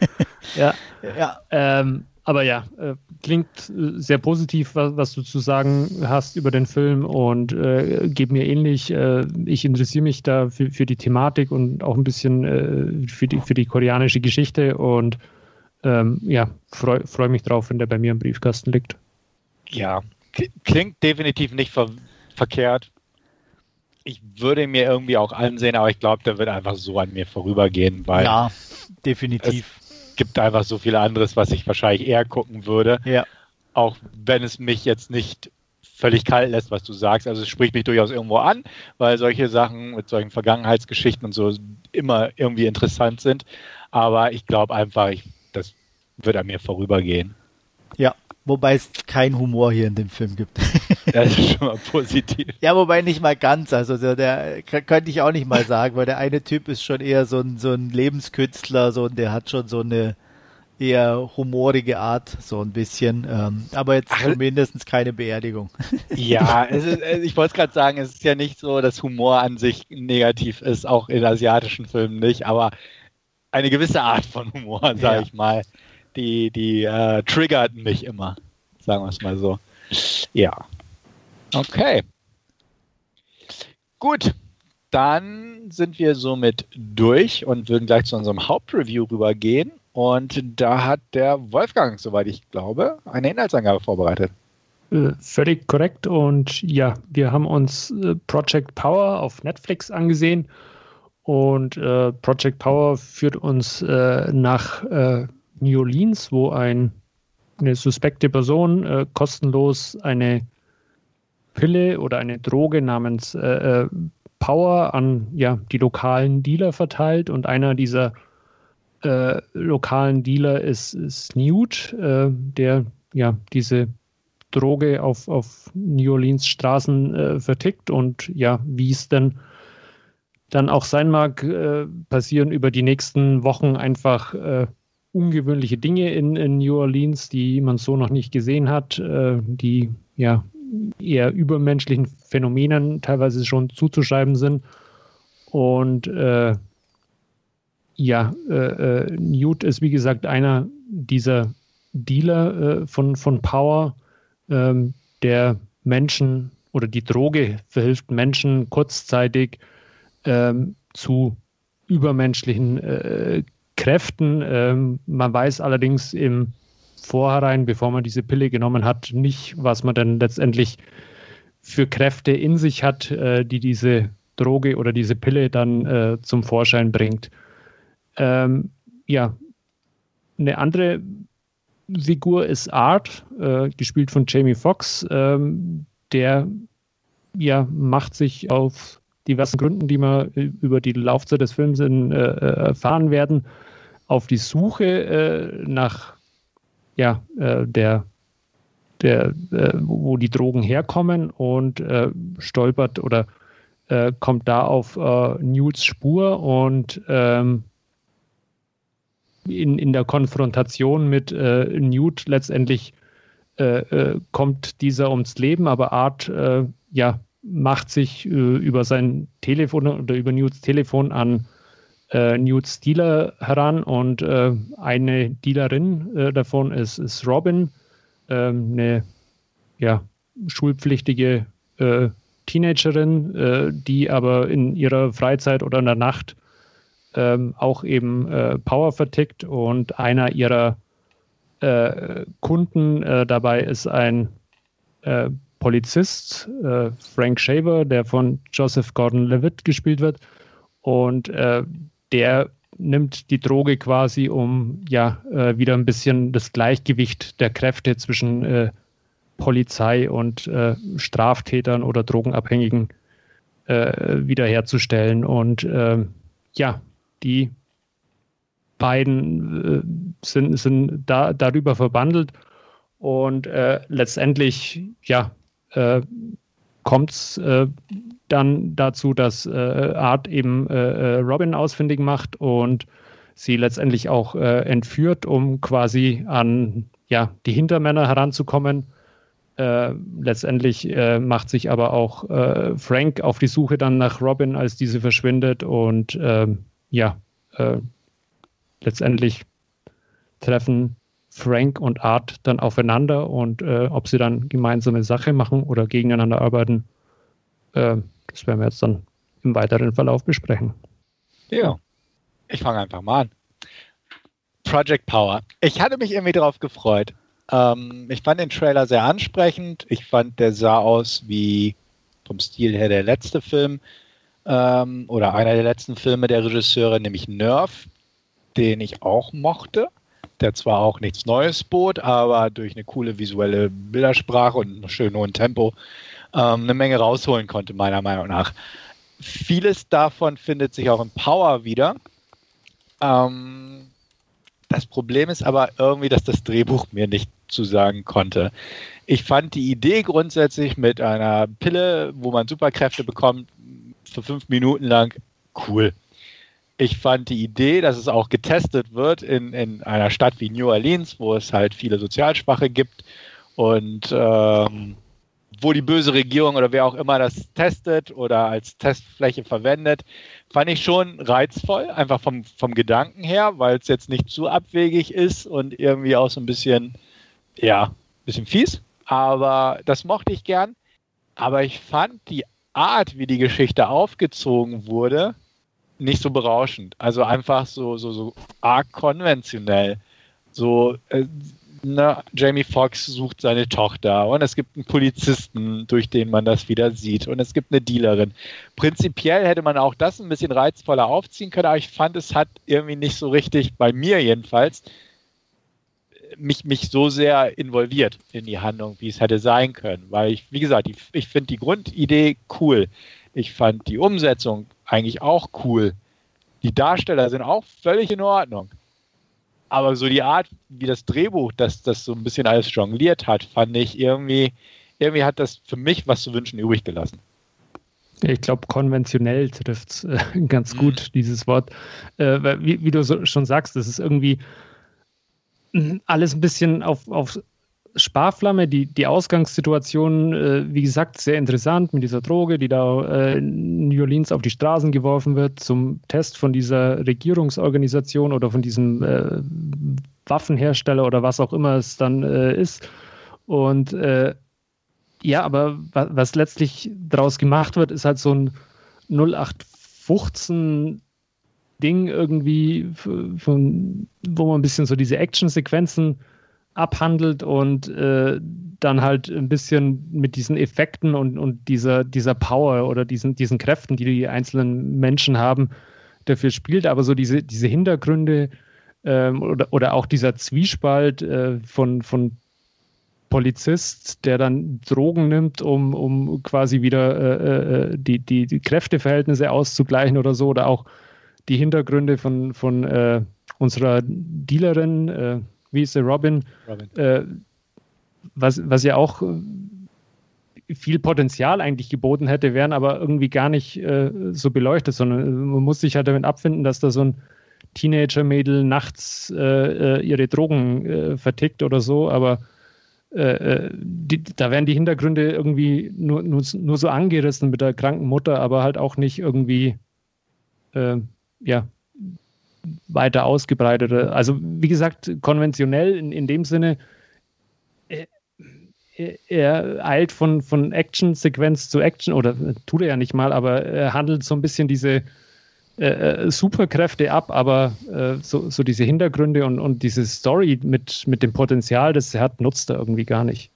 ja. ja. Ähm, aber ja, äh, klingt äh, sehr positiv, was, was, du zu sagen hast über den Film und äh, geht mir ähnlich. Äh, ich interessiere mich da für, für, die Thematik und auch ein bisschen äh, für, die, für die koreanische Geschichte und ähm, ja, freue freu mich drauf, wenn der bei mir im Briefkasten liegt. Ja, klingt definitiv nicht ver verkehrt ich würde mir irgendwie auch ansehen, aber ich glaube, der wird einfach so an mir vorübergehen, weil. Ja, definitiv. Es gibt einfach so viel anderes, was ich wahrscheinlich eher gucken würde. Ja. Auch wenn es mich jetzt nicht völlig kalt lässt, was du sagst. Also es spricht mich durchaus irgendwo an, weil solche Sachen mit solchen Vergangenheitsgeschichten und so immer irgendwie interessant sind. Aber ich glaube einfach, ich, wird an mir vorübergehen. Ja, Wobei es keinen Humor hier in dem Film gibt. Das ist schon mal positiv. ja, wobei nicht mal ganz. Also der könnte ich auch nicht mal sagen, weil der eine Typ ist schon eher so ein, so ein Lebenskünstler, so und der hat schon so eine eher humorige Art, so ein bisschen. Ähm, aber jetzt Ach, zumindest keine Beerdigung. ja, ist, ich wollte es gerade sagen, es ist ja nicht so, dass Humor an sich negativ ist, auch in asiatischen Filmen nicht, aber eine gewisse Art von Humor, sage ja. ich mal die, die äh, triggerten mich immer, sagen wir es mal so. Ja. Okay. Gut, dann sind wir somit durch und würden gleich zu unserem Hauptreview rübergehen. Und da hat der Wolfgang, soweit ich glaube, eine Inhaltsangabe vorbereitet. Äh, völlig korrekt. Und ja, wir haben uns äh, Project Power auf Netflix angesehen. Und äh, Project Power führt uns äh, nach New Orleans, wo ein, eine suspekte Person äh, kostenlos eine Pille oder eine Droge namens Power an ja, die lokalen Dealer verteilt. Und einer dieser äh, lokalen Dealer ist, ist Newt, äh, der ja diese Droge auf, auf New Orleans Straßen äh, vertickt und ja, wie es denn dann auch sein mag, äh, passieren über die nächsten Wochen einfach äh, ungewöhnliche Dinge in, in, New Orleans, die man so noch nicht gesehen hat, äh, die ja eher übermenschlichen Phänomenen teilweise schon zuzuschreiben sind. Und äh, ja, äh, äh, Newt ist wie gesagt einer dieser Dealer äh, von, von Power, ähm, der Menschen oder die Droge verhilft Menschen kurzzeitig ähm, zu übermenschlichen äh, Kräften. Ähm, man weiß allerdings im Vorhinein, bevor man diese Pille genommen hat, nicht, was man dann letztendlich für Kräfte in sich hat, äh, die diese Droge oder diese Pille dann äh, zum Vorschein bringt. Ähm, ja, eine andere Figur ist Art, äh, gespielt von Jamie Foxx, ähm, der ja macht sich auf diversen Gründen, die wir über die Laufzeit des Films in, äh, äh erfahren werden, auf die Suche äh, nach ja, äh, der, der äh, wo die Drogen herkommen und stolpert oder kommt da auf Newts Spur und ähm, in, in der Konfrontation mit äh, Newt letztendlich äh, äh, kommt dieser ums Leben, aber Art äh, ja, macht sich äh, über sein Telefon oder über Newts Telefon an äh, Newts Dealer heran und eine Dealerin davon ist, ist Robin, ähm, eine ja, schulpflichtige Teenagerin, die aber in ihrer Freizeit oder in der Nacht ähm, auch eben äh, Power vertickt und einer ihrer äh, Kunden äh, dabei ist ein äh, Polizist, äh, Frank Shaver, der von Joseph Gordon-Levitt gespielt wird und äh, der nimmt die Droge quasi, um ja wieder ein bisschen das Gleichgewicht der Kräfte zwischen Polizei und Straftätern oder Drogenabhängigen wiederherzustellen. Und ähm, ja, die beiden äh, sind, sind da, darüber verbandelt und äh, letztendlich ja, äh, kommt es äh, dann dazu, dass äh, Art eben äh, Robin ausfindig macht und sie letztendlich auch entführt, um quasi an ja, die Hintermänner heranzukommen. letztendlich macht sich aber auch Frank auf die Suche dann nach Robin, als diese verschwindet und ähm, ja, äh, letztendlich treffen Frank und Art dann aufeinander und äh, ob sie dann gemeinsame Sache machen oder gegeneinander arbeiten, äh, das werden wir jetzt dann im weiteren Verlauf besprechen. Ja, ich fange einfach mal an. Project Power. Ich hatte mich irgendwie darauf gefreut. Ähm, ich fand den Trailer sehr ansprechend. Ich fand, der sah aus wie vom Stil her der letzte Film ähm, oder einer der letzten Filme der Regisseure, nämlich Nerf, den ich auch mochte. Der zwar auch nichts Neues bot, aber durch eine coole visuelle Bildersprache und einen schönen hohen Tempo ähm, eine Menge rausholen konnte, meiner Meinung nach. Vieles davon findet sich auch in Power wieder. Ähm, das Problem ist aber irgendwie, dass das Drehbuch mir nicht zusagen konnte. Ich fand die Idee grundsätzlich mit einer Pille, wo man Superkräfte bekommt, für fünf Minuten lang cool. Ich fand die Idee, dass es auch getestet wird in, in einer Stadt wie New Orleans, wo es halt viele Sozialschwache gibt und ähm, wo die böse Regierung oder wer auch immer das testet oder als Testfläche verwendet, fand ich schon reizvoll, einfach vom, vom Gedanken her, weil es jetzt nicht zu abwegig ist und irgendwie auch so ein bisschen, ja, ein bisschen fies. Aber das mochte ich gern aber ich fand die Art, wie die Geschichte aufgezogen wurde, nicht so berauschend. Also einfach so, so, so arg konventionell. So, äh, ne, Jamie Foxx sucht seine Tochter und es gibt einen Polizisten, durch den man das wieder sieht und es gibt eine Dealerin. Prinzipiell hätte man auch das ein bisschen reizvoller aufziehen können, aber ich fand, es hat irgendwie nicht so richtig, bei mir jedenfalls, mich, mich so sehr involviert in die Handlung, wie es hätte sein können. Weil ich, wie gesagt, ich, ich finde die Grundidee cool. Ich fand die Umsetzung eigentlich auch cool. Die Darsteller sind auch völlig in Ordnung. Aber so die Art, wie das Drehbuch das, das so ein bisschen alles jongliert hat, fand ich irgendwie, irgendwie hat das für mich was zu wünschen übrig gelassen. Ich glaube, konventionell trifft es äh, ganz gut, mhm. dieses Wort. Äh, wie, wie, du so, schon sagst, das ist irgendwie hm, alles ein bisschen auf, auf Sparflamme. Die, die Ausgangssituation, äh, wie gesagt, sehr interessant mit dieser Droge, die da äh, in New Orleans auf die Straßen geworfen wird zum Test von dieser Regierungsorganisation oder von diesem äh, Waffenhersteller oder was auch immer es dann äh, ist. Und äh, ja, aber was, was letztlich daraus gemacht wird, ist halt so ein 0815 Ding irgendwie, von, wo man ein bisschen so diese Action-Sequenzen abhandelt und äh, dann halt ein bisschen mit diesen Effekten und, und dieser, dieser Power oder diesen, diesen Kräften, die die einzelnen Menschen haben, dafür spielt. Aber so diese, diese Hintergründe ähm, oder, oder auch dieser Zwiespalt äh, von, von Polizist, der dann Drogen nimmt, um, um quasi wieder äh, äh die, die, die, Kräfteverhältnisse auszugleichen oder so, oder auch die Hintergründe von, von äh, unserer Dealerin, äh, wie ist der Robin, Robin. Äh, was, was ja auch äh, viel Potenzial eigentlich geboten hätte, wären aber irgendwie gar nicht äh, so beleuchtet, sondern man muss sich halt damit abfinden, dass da so ein Teenager-Mädel nachts äh, äh ihre Drogen äh, vertickt oder so, aber äh, die, da werden die Hintergründe irgendwie nur, nur, nur, so angerissen mit der kranken Mutter, aber halt auch nicht irgendwie ja, weiter ausgebreitet. Also wie gesagt, konventionell in, in dem Sinne, er, er eilt von, von Action-Sequenz zu Action, oder tut er ja nicht mal, aber er handelt so ein bisschen diese äh, äh, Superkräfte ab, aber äh, so, so diese Hintergründe und, und diese Story mit, mit dem Potenzial, das er hat, nutzt er irgendwie gar nicht.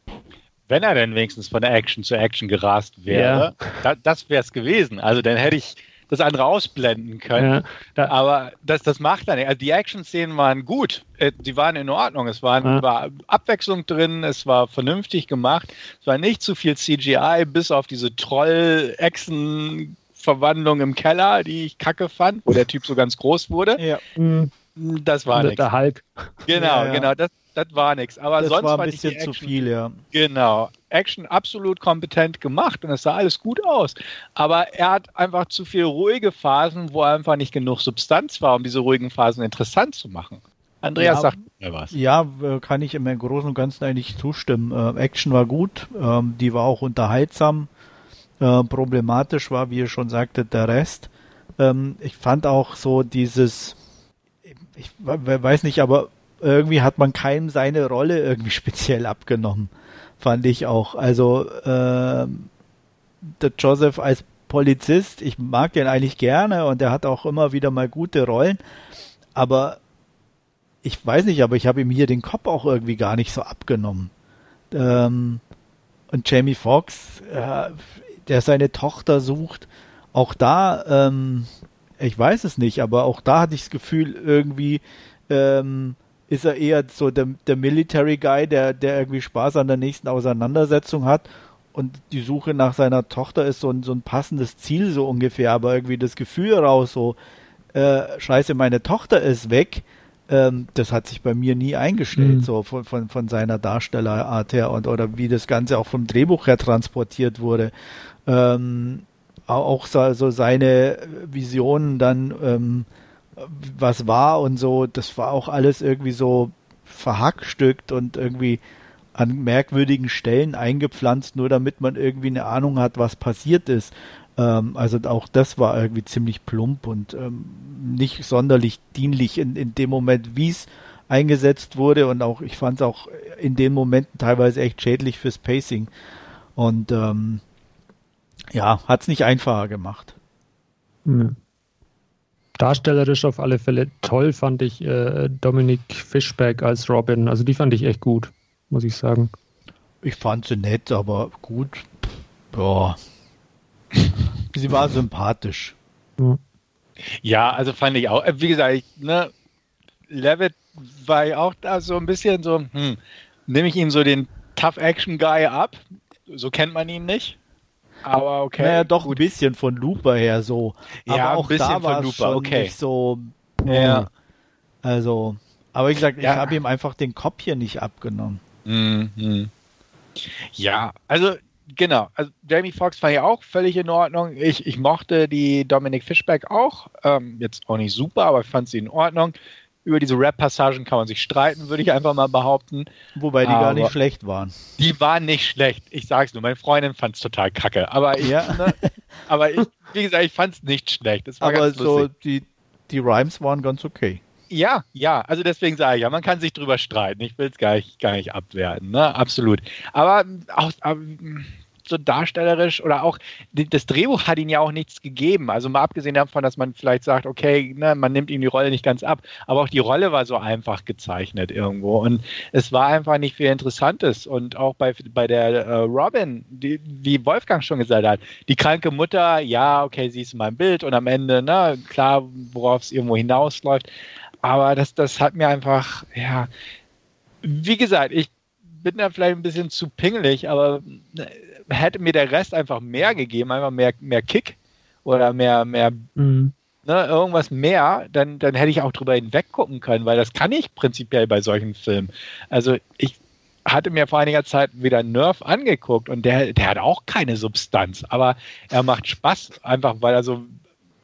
Wenn er denn wenigstens von Action zu Action gerast wäre, ja. da, das wäre es gewesen. Also dann hätte ich das andere ausblenden können. Ja, aber das, das macht er nicht. Also die Action-Szenen waren gut. Äh, die waren in Ordnung. Es waren, ja. war Abwechslung drin. Es war vernünftig gemacht. Es war nicht zu viel CGI, bis auf diese Troll-Echsen- Verwandlung im Keller, die ich kacke fand, wo der Typ so ganz groß wurde. Ja. Mhm. Das war nichts. Der Hulk. Genau, ja, ja. genau. Das, das war nichts. Aber das sonst war ein bisschen zu viel, ja. Genau. Action absolut kompetent gemacht und es sah alles gut aus. Aber er hat einfach zu viele ruhige Phasen, wo einfach nicht genug Substanz war, um diese ruhigen Phasen interessant zu machen. Andreas ja, sagt mir was. Ja, kann ich im Großen und Ganzen eigentlich zustimmen. Äh, Action war gut, ähm, die war auch unterhaltsam. Äh, problematisch war, wie ihr schon sagte, der Rest. Ähm, ich fand auch so dieses, ich weiß nicht, aber irgendwie hat man keinem seine Rolle irgendwie speziell abgenommen, fand ich auch. Also äh, der Joseph als Polizist, ich mag den eigentlich gerne und er hat auch immer wieder mal gute Rollen, aber ich weiß nicht, aber ich habe ihm hier den Kopf auch irgendwie gar nicht so abgenommen. Ähm, und Jamie Foxx, äh, der seine Tochter sucht, auch da, ähm, ich weiß es nicht, aber auch da hatte ich das Gefühl, irgendwie, ähm, ist er eher so der, der Military Guy, der, der irgendwie Spaß an der nächsten Auseinandersetzung hat. Und die Suche nach seiner Tochter ist so ein, so ein passendes Ziel, so ungefähr, aber irgendwie das Gefühl raus, so, äh, scheiße, meine Tochter ist weg, ähm, das hat sich bei mir nie eingestellt, mhm. so von, von, von seiner Darstellerart her und oder wie das Ganze auch vom Drehbuch her transportiert wurde. Ähm, auch so, so seine Visionen dann, ähm, was war und so, das war auch alles irgendwie so verhackstückt und irgendwie an merkwürdigen Stellen eingepflanzt, nur damit man irgendwie eine Ahnung hat, was passiert ist. Ähm, also auch das war irgendwie ziemlich plump und ähm, nicht sonderlich dienlich in, in dem Moment, wie es eingesetzt wurde und auch, ich fand es auch in den Momenten teilweise echt schädlich fürs Pacing. Und ähm, Ja, hat's nicht einfacher gemacht. Mhm. Darstellerisch auf alle Fälle toll fand ich äh, Dominic Fishback als Robin. Also die fand ich echt gut, muss ich sagen. Ich fand sie nett, aber gut. Ja. sie war sympathisch. Ja. ja, also fand ich auch. Äh, wie gesagt, ich, ne, Levitt war ja auch da so ein bisschen so, hm, nehme ich ihm so den Tough Action Guy ab. So kennt man ihn nicht. Aber okay. Naja, doch gut. ein bisschen von Looper her so. Aber ja, auch da war es schon okay. nicht so. Ja. Also, aber wie gesagt, ich ja. habe ihm einfach den Kopf hier nicht abgenommen. Mhm. Ja, also genau. Also Jamie Foxx war ja auch völlig in Ordnung. Ich, ich mochte die Dominic Fishback auch. Ähm, jetzt auch nicht super, aber ich fand sie in Ordnung über diese Rap-Passagen kann man sich streiten, würde ich einfach mal behaupten. Wobei die aber gar nicht schlecht waren. Die waren nicht schlecht. Ich sag's nur, meine Freundin fand es total kacke. Aber ich, ja. ne, aber ich, wie gesagt, ich fand es nicht schlecht. aber so die, die Rhymes waren ganz okay. Ja, ja, also deswegen sage ich ja, man kann sich drüber streiten. Ich will es gar nicht, gar nicht abwerten, ne? Absolut. Aber auch, so darstellerisch oder auch das Drehbuch hat ihnen ja auch nichts gegeben. Also mal abgesehen davon, dass man vielleicht sagt, okay, ne, man nimmt ihm die Rolle nicht ganz ab, aber auch die Rolle war so einfach gezeichnet irgendwo und es war einfach nicht viel Interessantes und auch bei, bei der äh, Robin, die, wie Wolfgang schon gesagt hat, die kranke Mutter, ja, okay, sie ist in meinem Bild und am Ende, ne, klar, worauf es irgendwo hinausläuft, aber das, das hat mir einfach, ja, wie gesagt, ich bin da vielleicht ein bisschen zu pingelig, aber ne, hätte mir der Rest einfach mehr gegeben, einfach mehr, mehr Kick oder mehr, mehr mhm. ne, irgendwas mehr, dann, dann hätte ich auch drüber hinweg gucken können, weil das kann ich prinzipiell bei solchen Filmen. Also ich hatte mir vor einiger Zeit wieder Nerf angeguckt und der, der hat auch keine Substanz, aber er macht Spaß, einfach weil er so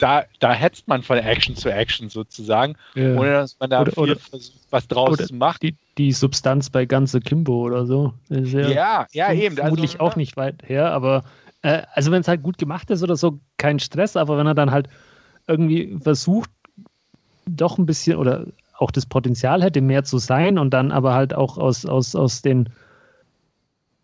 da, da hetzt man von Action zu Action sozusagen, ja. ohne dass man da oder, viel oder, versucht, was draus zu machen. Die, die Substanz bei ganze Kimbo oder so. Ja, ja, ja eben. Vermutlich also, auch nicht weit her, aber äh, also wenn es halt gut gemacht ist oder so, kein Stress, aber wenn er dann halt irgendwie versucht, doch ein bisschen oder auch das Potenzial hätte, mehr zu sein und dann aber halt auch aus, aus, aus den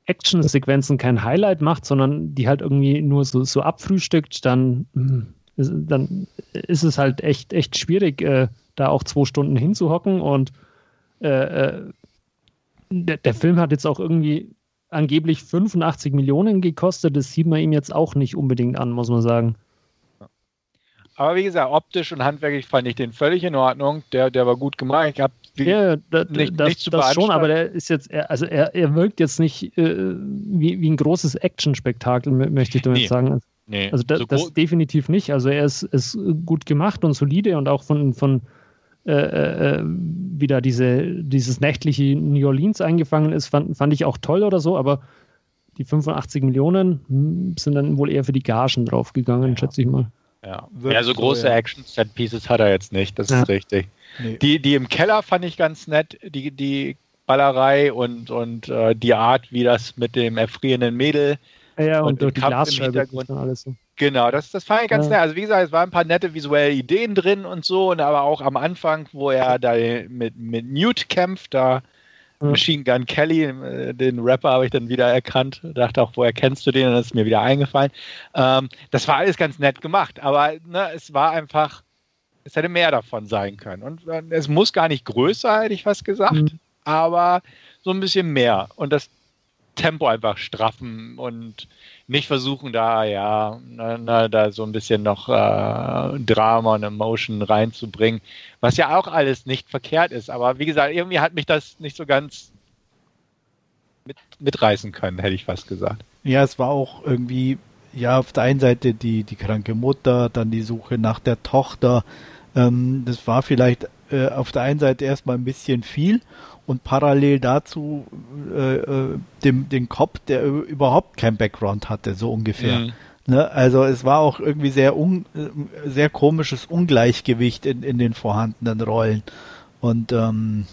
Action-Sequenzen kein Highlight macht, sondern die halt irgendwie nur so, so abfrühstückt, dann hm, dann ist es halt echt, echt schwierig, äh, da auch zwei Stunden hinzuhocken. Und äh, äh, der, der, Film hat jetzt auch irgendwie angeblich 85 Millionen gekostet. Das sieht man ihm jetzt auch nicht unbedingt an, muss man sagen. Aber wie gesagt, optisch und handwerklich fand ich den völlig in Ordnung. Der, der war gut gemacht. Ich habe ja, da, nicht, das, nicht das schon, aber der ist jetzt, also er, er wirkt jetzt nicht äh, wie, wie ein großes Action-Spektakel, möchte ich damit nee. sagen. Nee, also da, so das definitiv nicht. Also er ist, ist gut gemacht und solide und auch von, von äh, äh, wieder diese, dieses nächtliche New Orleans eingefangen ist, fand, fand ich auch toll oder so, aber die 85 Millionen hm, sind dann wohl eher für die Gagen draufgegangen, ja. schätze ich mal. Ja, ja so große so, ja. Action-Set-Pieces hat er jetzt nicht, das ja. ist richtig. Nee. Die, die im Keller fand ich ganz nett, die, die Ballerei und, und äh, die Art, wie das mit dem erfrierenden Mädel ja, und, und durch die Glasscheibe und alles so. Genau, das, das fand ich ganz ja. nett. Also wie gesagt, es waren ein paar nette visuelle Ideen drin und so, und aber auch am Anfang, wo er da mit, mit Newt kämpft, da ja. Machine Gun Kelly, äh, den Rapper habe ich dann wieder erkannt, dachte auch, woher kennst du den? Und das ist mir wieder eingefallen. Ähm, das war alles ganz nett gemacht, aber ne, es war einfach, es hätte mehr davon sein können. Und äh, es muss gar nicht größer, hätte ich fast gesagt, mhm. aber so ein bisschen mehr. Und das Tempo einfach straffen und nicht versuchen, da ja, na, na, da so ein bisschen noch äh, Drama und Emotion reinzubringen, was ja auch alles nicht verkehrt ist. Aber wie gesagt, irgendwie hat mich das nicht so ganz mit, mitreißen können, hätte ich fast gesagt. Ja, es war auch irgendwie, ja, auf der einen Seite die, die kranke Mutter, dann die Suche nach der Tochter. Ähm, das war vielleicht äh, auf der einen Seite erstmal ein bisschen viel und parallel dazu äh, äh, dem, den Cop, der überhaupt kein Background hatte, so ungefähr. Mhm. Ne? Also es war auch irgendwie sehr un, äh, sehr komisches Ungleichgewicht in, in den vorhandenen Rollen. Und ähm,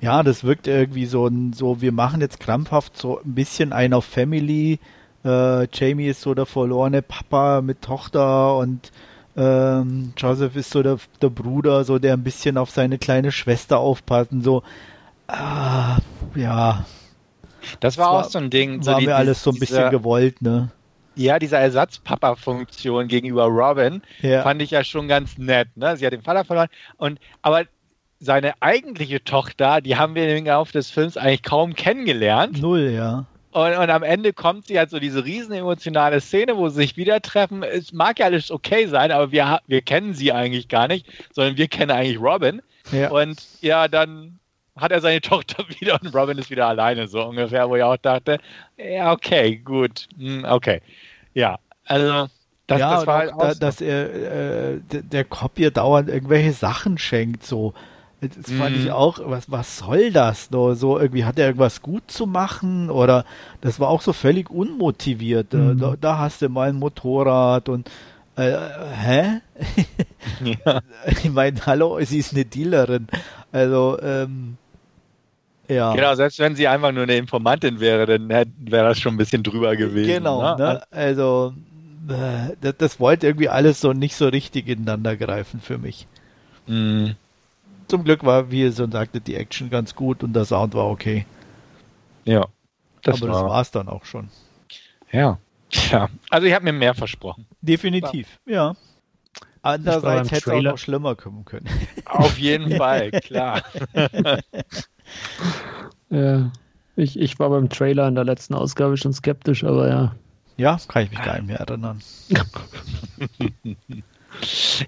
ja, das wirkt irgendwie so, so, wir machen jetzt krampfhaft so ein bisschen ein auf Family. Äh, Jamie ist so der verlorene Papa mit Tochter und ähm, Joseph ist so der, der Bruder, so der ein bisschen auf seine kleine Schwester aufpasst und so. Ah, ja. Das war, das war auch so ein Ding. So war die, mir alles so ein bisschen gewollt, ne? ja, diese Ersatzpapa-Funktion gegenüber Robin Ja. fand ich ja schon ganz nett. Ne? Sie hat den Vater verloren. Und, aber seine eigentliche Tochter, die haben wir im Laufe des Films eigentlich kaum kennengelernt. Null, ja. Und, und am Ende kommt sie halt so diese riesen emotionale Szene, wo sie sich wieder treffen. Es mag ja alles okay sein, aber wir, wir kennen sie eigentlich gar nicht, sondern wir kennen eigentlich Robin. ja. Und ja, dann hat er seine Tochter wieder und Robin ist wieder alleine, so ungefähr, wo ich auch dachte, ja, okay, gut, hm, okay. Ja, also das, ja, das war halt auch da, so. dass er äh, der Cop ihr dauernd irgendwelche Sachen schenkt, so. Das fand Mhm. ich auch, was, was soll das? So, so irgendwie hat er irgendwas gut zu machen oder das war auch so völlig unmotiviert. Da- Mhm. Da, da hast du mal ein Motorrad und äh, hä? ja. Ich meine, hallo, sie ist eine Dealerin. Also, ähm, ja. Genau, selbst wenn sie einfach nur eine Informantin wäre, dann wäre das schon ein bisschen drüber gewesen. Genau, ne? ne? Also, äh, das, das wollte irgendwie alles so nicht so richtig ineinander greifen für mich. Mhm. Zum Glück war, wie ihr schon sagte, die Action ganz gut und der Sound war okay. Ja, das Aber das war, war's dann auch schon. ja. Tja, also ich habe mir mehr versprochen. Definitiv, ja. beim Andererseits hätte es auch noch schlimmer kommen können. Auf jeden Fall, klar. Ja. Ich, ich war beim Trailer in der letzten Ausgabe schon skeptisch, aber ja. Ja, kann ich mich gar nicht mehr erinnern.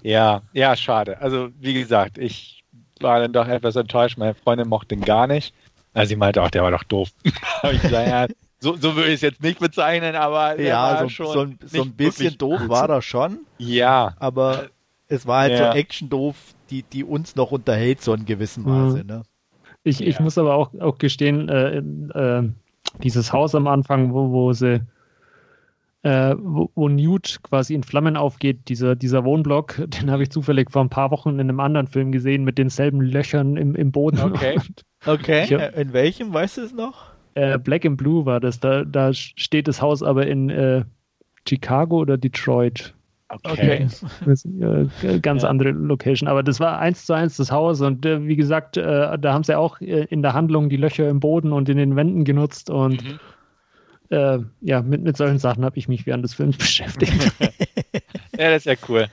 Ja, ja, schade. Also, wie gesagt, ich war dann doch etwas enttäuscht. Meine Freundin mochte ihn gar nicht. Also, sie meinte auch, der war doch doof. Ich gesagt, ja, so, so würde ich es jetzt nicht bezeichnen, aber der Ja, war so, schon so, ein, so ein bisschen doof war er schon, Ja, aber es war halt Ja. so Action doof, die, die uns noch unterhält, so in gewissem Mhm. Maße. Ne? Ich, ich Ja. muss aber auch, auch gestehen, äh, äh, dieses Haus am Anfang, wo, wo sie, äh, wo, wo Newt quasi in Flammen aufgeht, dieser, dieser Wohnblock, den habe ich zufällig vor ein paar Wochen in einem anderen Film gesehen mit denselben Löchern im, im Boden. Okay. Okay, Ich äh, in welchem, weißt du es noch? Äh, Black and Blue war das. Da, da steht das Haus aber in äh, Chicago oder Detroit. okay. Ist, äh, ganz Ja. andere Location. Aber das war eins zu eins das Haus und äh, wie gesagt, äh, da haben sie auch äh, in der Handlung die Löcher im Boden und in den Wänden genutzt und Mhm. Äh, ja, mit, mit solchen Sachen habe ich mich während des Films beschäftigt. Ja, das ist ja cool.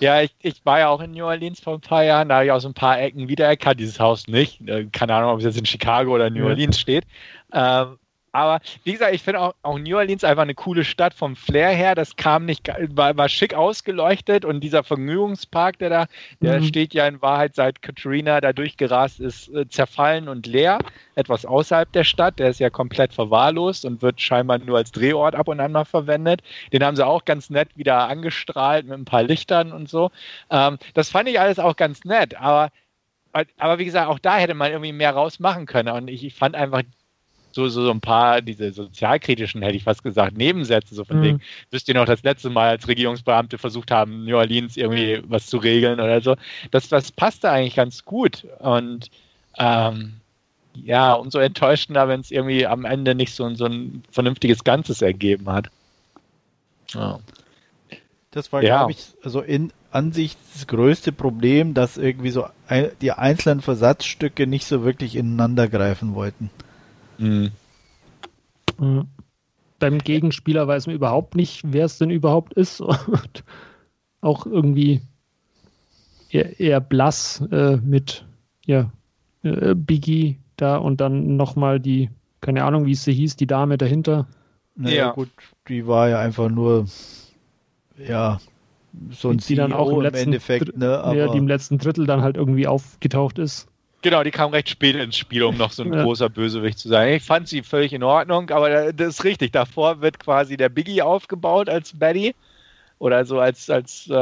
Ja, ich, ich war ja auch in New Orleans vor ein paar Jahren, da habe ich aus ein paar Ecken wiedererkannt, dieses Haus nicht. Äh, Keine Ahnung, ob es jetzt in Chicago oder New Ja. Orleans steht. Ähm, aber wie gesagt, ich finde auch, auch New Orleans einfach eine coole Stadt vom Flair her. Das kam nicht, war, war schick ausgeleuchtet und dieser Vergnügungspark, der da, der Mhm. steht ja in Wahrheit seit Katrina da durchgerast ist, äh, zerfallen und leer. Etwas außerhalb der Stadt. Der ist ja komplett verwahrlost und wird scheinbar nur als Drehort ab und an mal verwendet. Den haben sie auch ganz nett wieder angestrahlt mit ein paar Lichtern und so. Ähm, das fand ich alles auch ganz nett, aber, aber wie gesagt, auch da hätte man irgendwie mehr rausmachen können. Und ich, ich fand einfach so, so, so ein paar, diese sozialkritischen, hätte ich fast gesagt, Nebensätze, so von Mhm. wegen, wisst ihr noch, das letzte Mal als Regierungsbeamte versucht haben, New Orleans irgendwie was zu regeln oder so. Das, das passte eigentlich ganz gut. Und ähm, ja, umso enttäuschender, wenn es irgendwie am Ende nicht so, so ein vernünftiges Ganzes ergeben hat. Ja. Das war, Ja. glaube ich, also in Ansicht das größte Problem, dass irgendwie so ein, die einzelnen Versatzstücke nicht so wirklich ineinander greifen wollten. Mhm. Mhm. Beim Gegenspieler weiß man überhaupt nicht, wer es denn überhaupt ist. Und auch irgendwie eher, eher blass äh, mit ja, äh, Biggie da und dann nochmal die, keine Ahnung, wie sie hieß, die Dame dahinter. Naja, Ja. gut, die war ja einfach nur, ja, so ein die dann auch im CEO letzten, Endeffekt, Dr- ne? Aber ja, die im letzten Drittel dann halt irgendwie aufgetaucht ist. Genau, die kam recht spät ins Spiel, um noch so ein Ja. großer Bösewicht zu sein. Ich fand sie völlig in Ordnung, aber da- das ist richtig. Davor wird quasi der Biggie aufgebaut als Betty oder so als, als äh,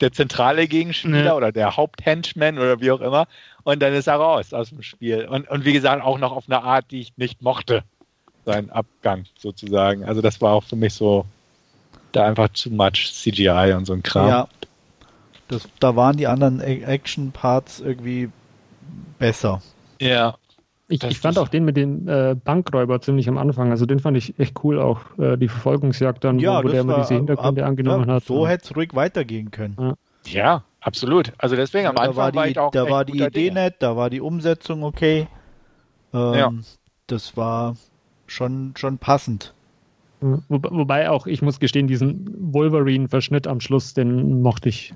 der zentrale Gegenspieler Ja. oder der Haupthenchman oder wie auch immer. Und dann ist er raus aus dem Spiel. Und, und wie gesagt, auch noch auf eine Art, die ich nicht mochte. Sein Abgang sozusagen. Also das war auch für mich so da einfach too much CGI und so ein Kram. ja, das, da waren die anderen Action-Parts irgendwie besser. ja. Ich, ich fand auch den mit dem äh, Bankräuber ziemlich am Anfang. Also den fand ich echt cool auch. Äh, die Verfolgungsjagd dann, wo, wo der mal diese Hintergründe ab- angenommen ja, hat. So hätte es ruhig weitergehen können. Ja, absolut. Also deswegen am Anfang war war, die, ich auch da echt war die Idee Dinge. nett, da war die Umsetzung okay. Ähm, Ja. Das war schon, schon passend. Wo, wobei auch, ich muss gestehen, diesen Wolverine-Verschnitt am Schluss, den mochte ich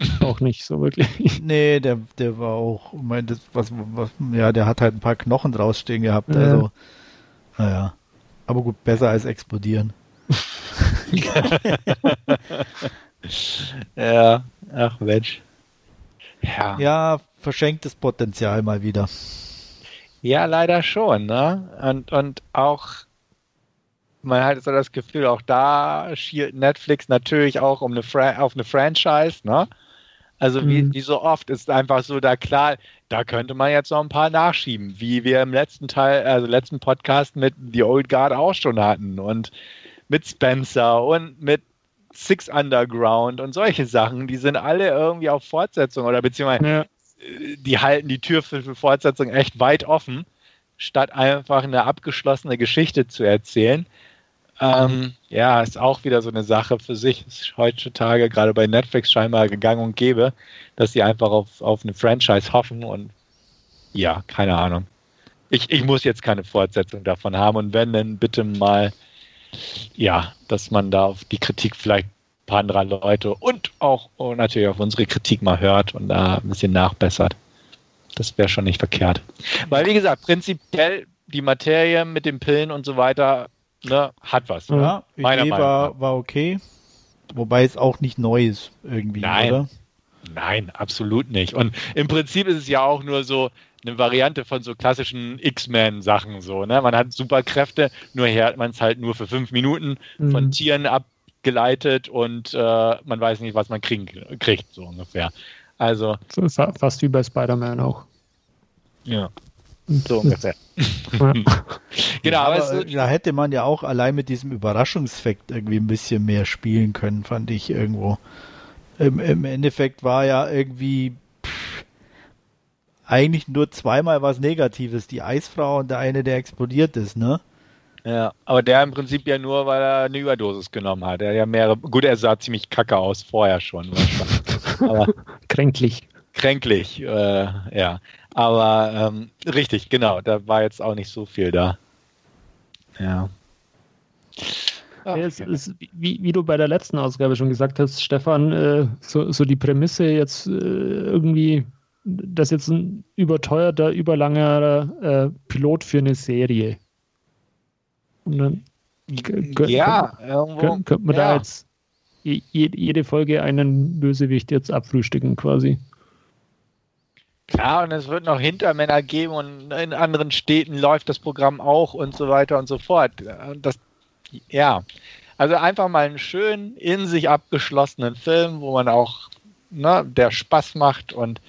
auch nicht so wirklich. Nee, der, der war auch, mein, das, was, was, ja, der hat halt ein paar Knochen drausstehen gehabt, ja. also, naja. Aber gut, besser als explodieren. ja, ach Mensch. Ja. ja, verschenktes Potenzial mal wieder. Ja, leider schon, ne? Und, und auch, man hat so das Gefühl, auch da schielt Netflix natürlich auch um eine Fra auf eine Franchise, ne? Also wie, mhm. wie so oft ist einfach so da klar, da könnte man jetzt noch ein paar nachschieben, wie wir im letzten Teil, also letzten Podcast mit The Old Guard auch schon hatten und mit Spencer und mit Six Underground und solche Sachen, die sind alle irgendwie auf Fortsetzung oder beziehungsweise ja. die halten die Tür für, für Fortsetzung echt weit offen, statt einfach eine abgeschlossene Geschichte zu erzählen. Ähm, ja, ist auch wieder so eine Sache für sich. Ist heutzutage gerade bei Netflix scheinbar gegangen und gäbe, dass sie einfach auf, auf eine Franchise hoffen und ja, keine Ahnung. Ich, ich muss jetzt keine Fortsetzung davon haben und wenn, dann bitte mal, ja, dass man da auf die Kritik vielleicht ein paar anderer Leute und auch und natürlich auf unsere Kritik mal hört und da ein bisschen nachbessert. Das wäre schon nicht verkehrt. Weil, wie gesagt, prinzipiell die Materie mit den Pillen und so weiter ne, hat was. Ja, meiner Idee war, war okay. Wobei es auch nicht neu ist irgendwie, Nein. oder? Nein, absolut nicht. Und im Prinzip ist es ja auch nur so eine Variante von so klassischen X-Men-Sachen so. Ne? Man hat Superkräfte, nur hier hat man es halt nur für fünf Minuten mhm. von Tieren abgeleitet und äh, man weiß nicht, was man kriegen, kriegt, so ungefähr. Also. Fast wie bei Spider-Man auch. Ja. So ungefähr. genau, aber, aber da hätte man ja auch allein mit diesem Überraschungsfakt irgendwie ein bisschen mehr spielen können, fand ich irgendwo. Im, im Endeffekt war ja irgendwie pff, eigentlich nur zweimal was Negatives, die Eisfrau und der eine, der explodiert ist, ne? Ja, aber der im Prinzip ja nur, weil er eine Überdosis genommen hat. Er ja mehrere, gut, er sah ziemlich kacke aus vorher schon. aber kränklich. Kränklich, äh, ja. Aber ähm, richtig, genau, da war jetzt auch nicht so viel da. Ja. Ach, es ist, wie, wie, du bei der letzten Ausgabe schon gesagt hast, Stefan, äh, so, so, die Prämisse jetzt äh, irgendwie, dass jetzt ein überteuerter, überlanger äh, Pilot für eine Serie. Und dann ja, irgendwo, könnte man ja. da jetzt jede Folge einen Bösewicht jetzt abfrühstücken quasi. Klar, und es wird noch Hintermänner geben und in anderen Städten läuft das Programm auch und so weiter und so fort. Das, ja, also einfach mal einen schönen, in sich abgeschlossenen Film, wo man auch, ne, der Spaß macht und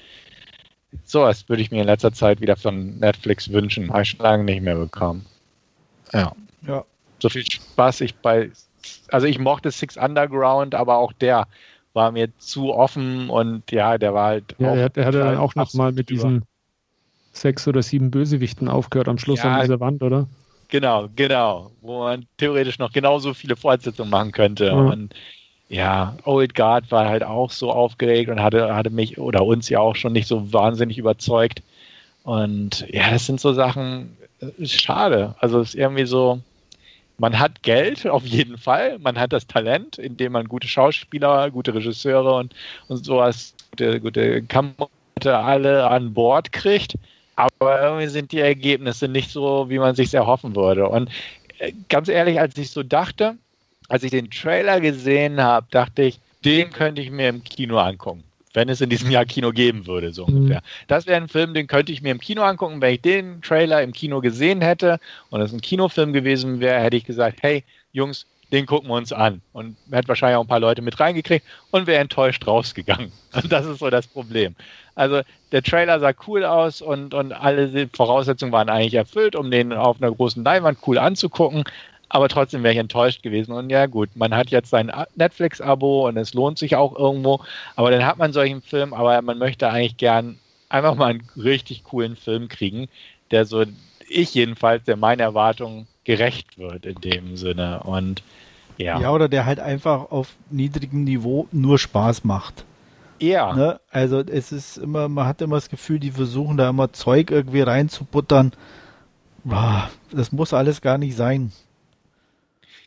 sowas würde ich mir in letzter Zeit wieder von Netflix wünschen. Habe ich schon lange nicht mehr bekommen. Ja. Ja. So viel Spaß ich bei, also ich mochte Six Underground, aber auch der war mir zu offen und ja, der war halt. Ja, er, er hatte dann auch nochmal mit diesen sechs oder sieben Bösewichten aufgehört am Schluss ja, an dieser Wand, oder? Genau, genau. Wo man theoretisch noch genauso viele Fortsetzungen machen könnte. Ja. Und ja, Old Guard war halt auch so aufgeregt und hatte, hatte mich oder uns ja auch schon nicht so wahnsinnig überzeugt. Und ja, das sind so Sachen, ist schade. Also es ist irgendwie so, man hat Geld auf jeden Fall, man hat das Talent, indem man gute Schauspieler, gute Regisseure und, und sowas, gute, gute Kamera alle an Bord kriegt. Aber irgendwie sind die Ergebnisse nicht so, wie man sich erhoffen würde. Und äh, ganz ehrlich, als ich so dachte, als ich den Trailer gesehen habe, dachte ich, den könnte ich mir im Kino angucken wenn es in diesem Jahr Kino geben würde, so ungefähr. Mhm. Das wäre ein Film, den könnte ich mir im Kino angucken. Wenn ich den Trailer im Kino gesehen hätte und es ein Kinofilm gewesen wäre, hätte ich gesagt, hey, Jungs, den gucken wir uns an. Und hätte wahrscheinlich auch ein paar Leute mit reingekriegt und wäre enttäuscht rausgegangen. Und das ist so das Problem. Also der Trailer sah cool aus und, und alle Voraussetzungen waren eigentlich erfüllt, um den auf einer großen Leinwand cool anzugucken aber trotzdem wäre ich enttäuscht gewesen. Und ja, gut, man hat jetzt sein Netflix-Abo und es lohnt sich auch irgendwo, aber dann hat man solchen Film, aber man möchte eigentlich gern einfach mal einen richtig coolen Film kriegen, der so, ich jedenfalls, der meinen Erwartungen gerecht wird in dem Sinne. Und ja. Ja, oder der halt einfach auf niedrigem Niveau nur Spaß macht. Ja. Ne? Also es ist immer, man hat immer das Gefühl, die versuchen da immer Zeug irgendwie reinzubuttern. Boah, das muss alles gar nicht sein.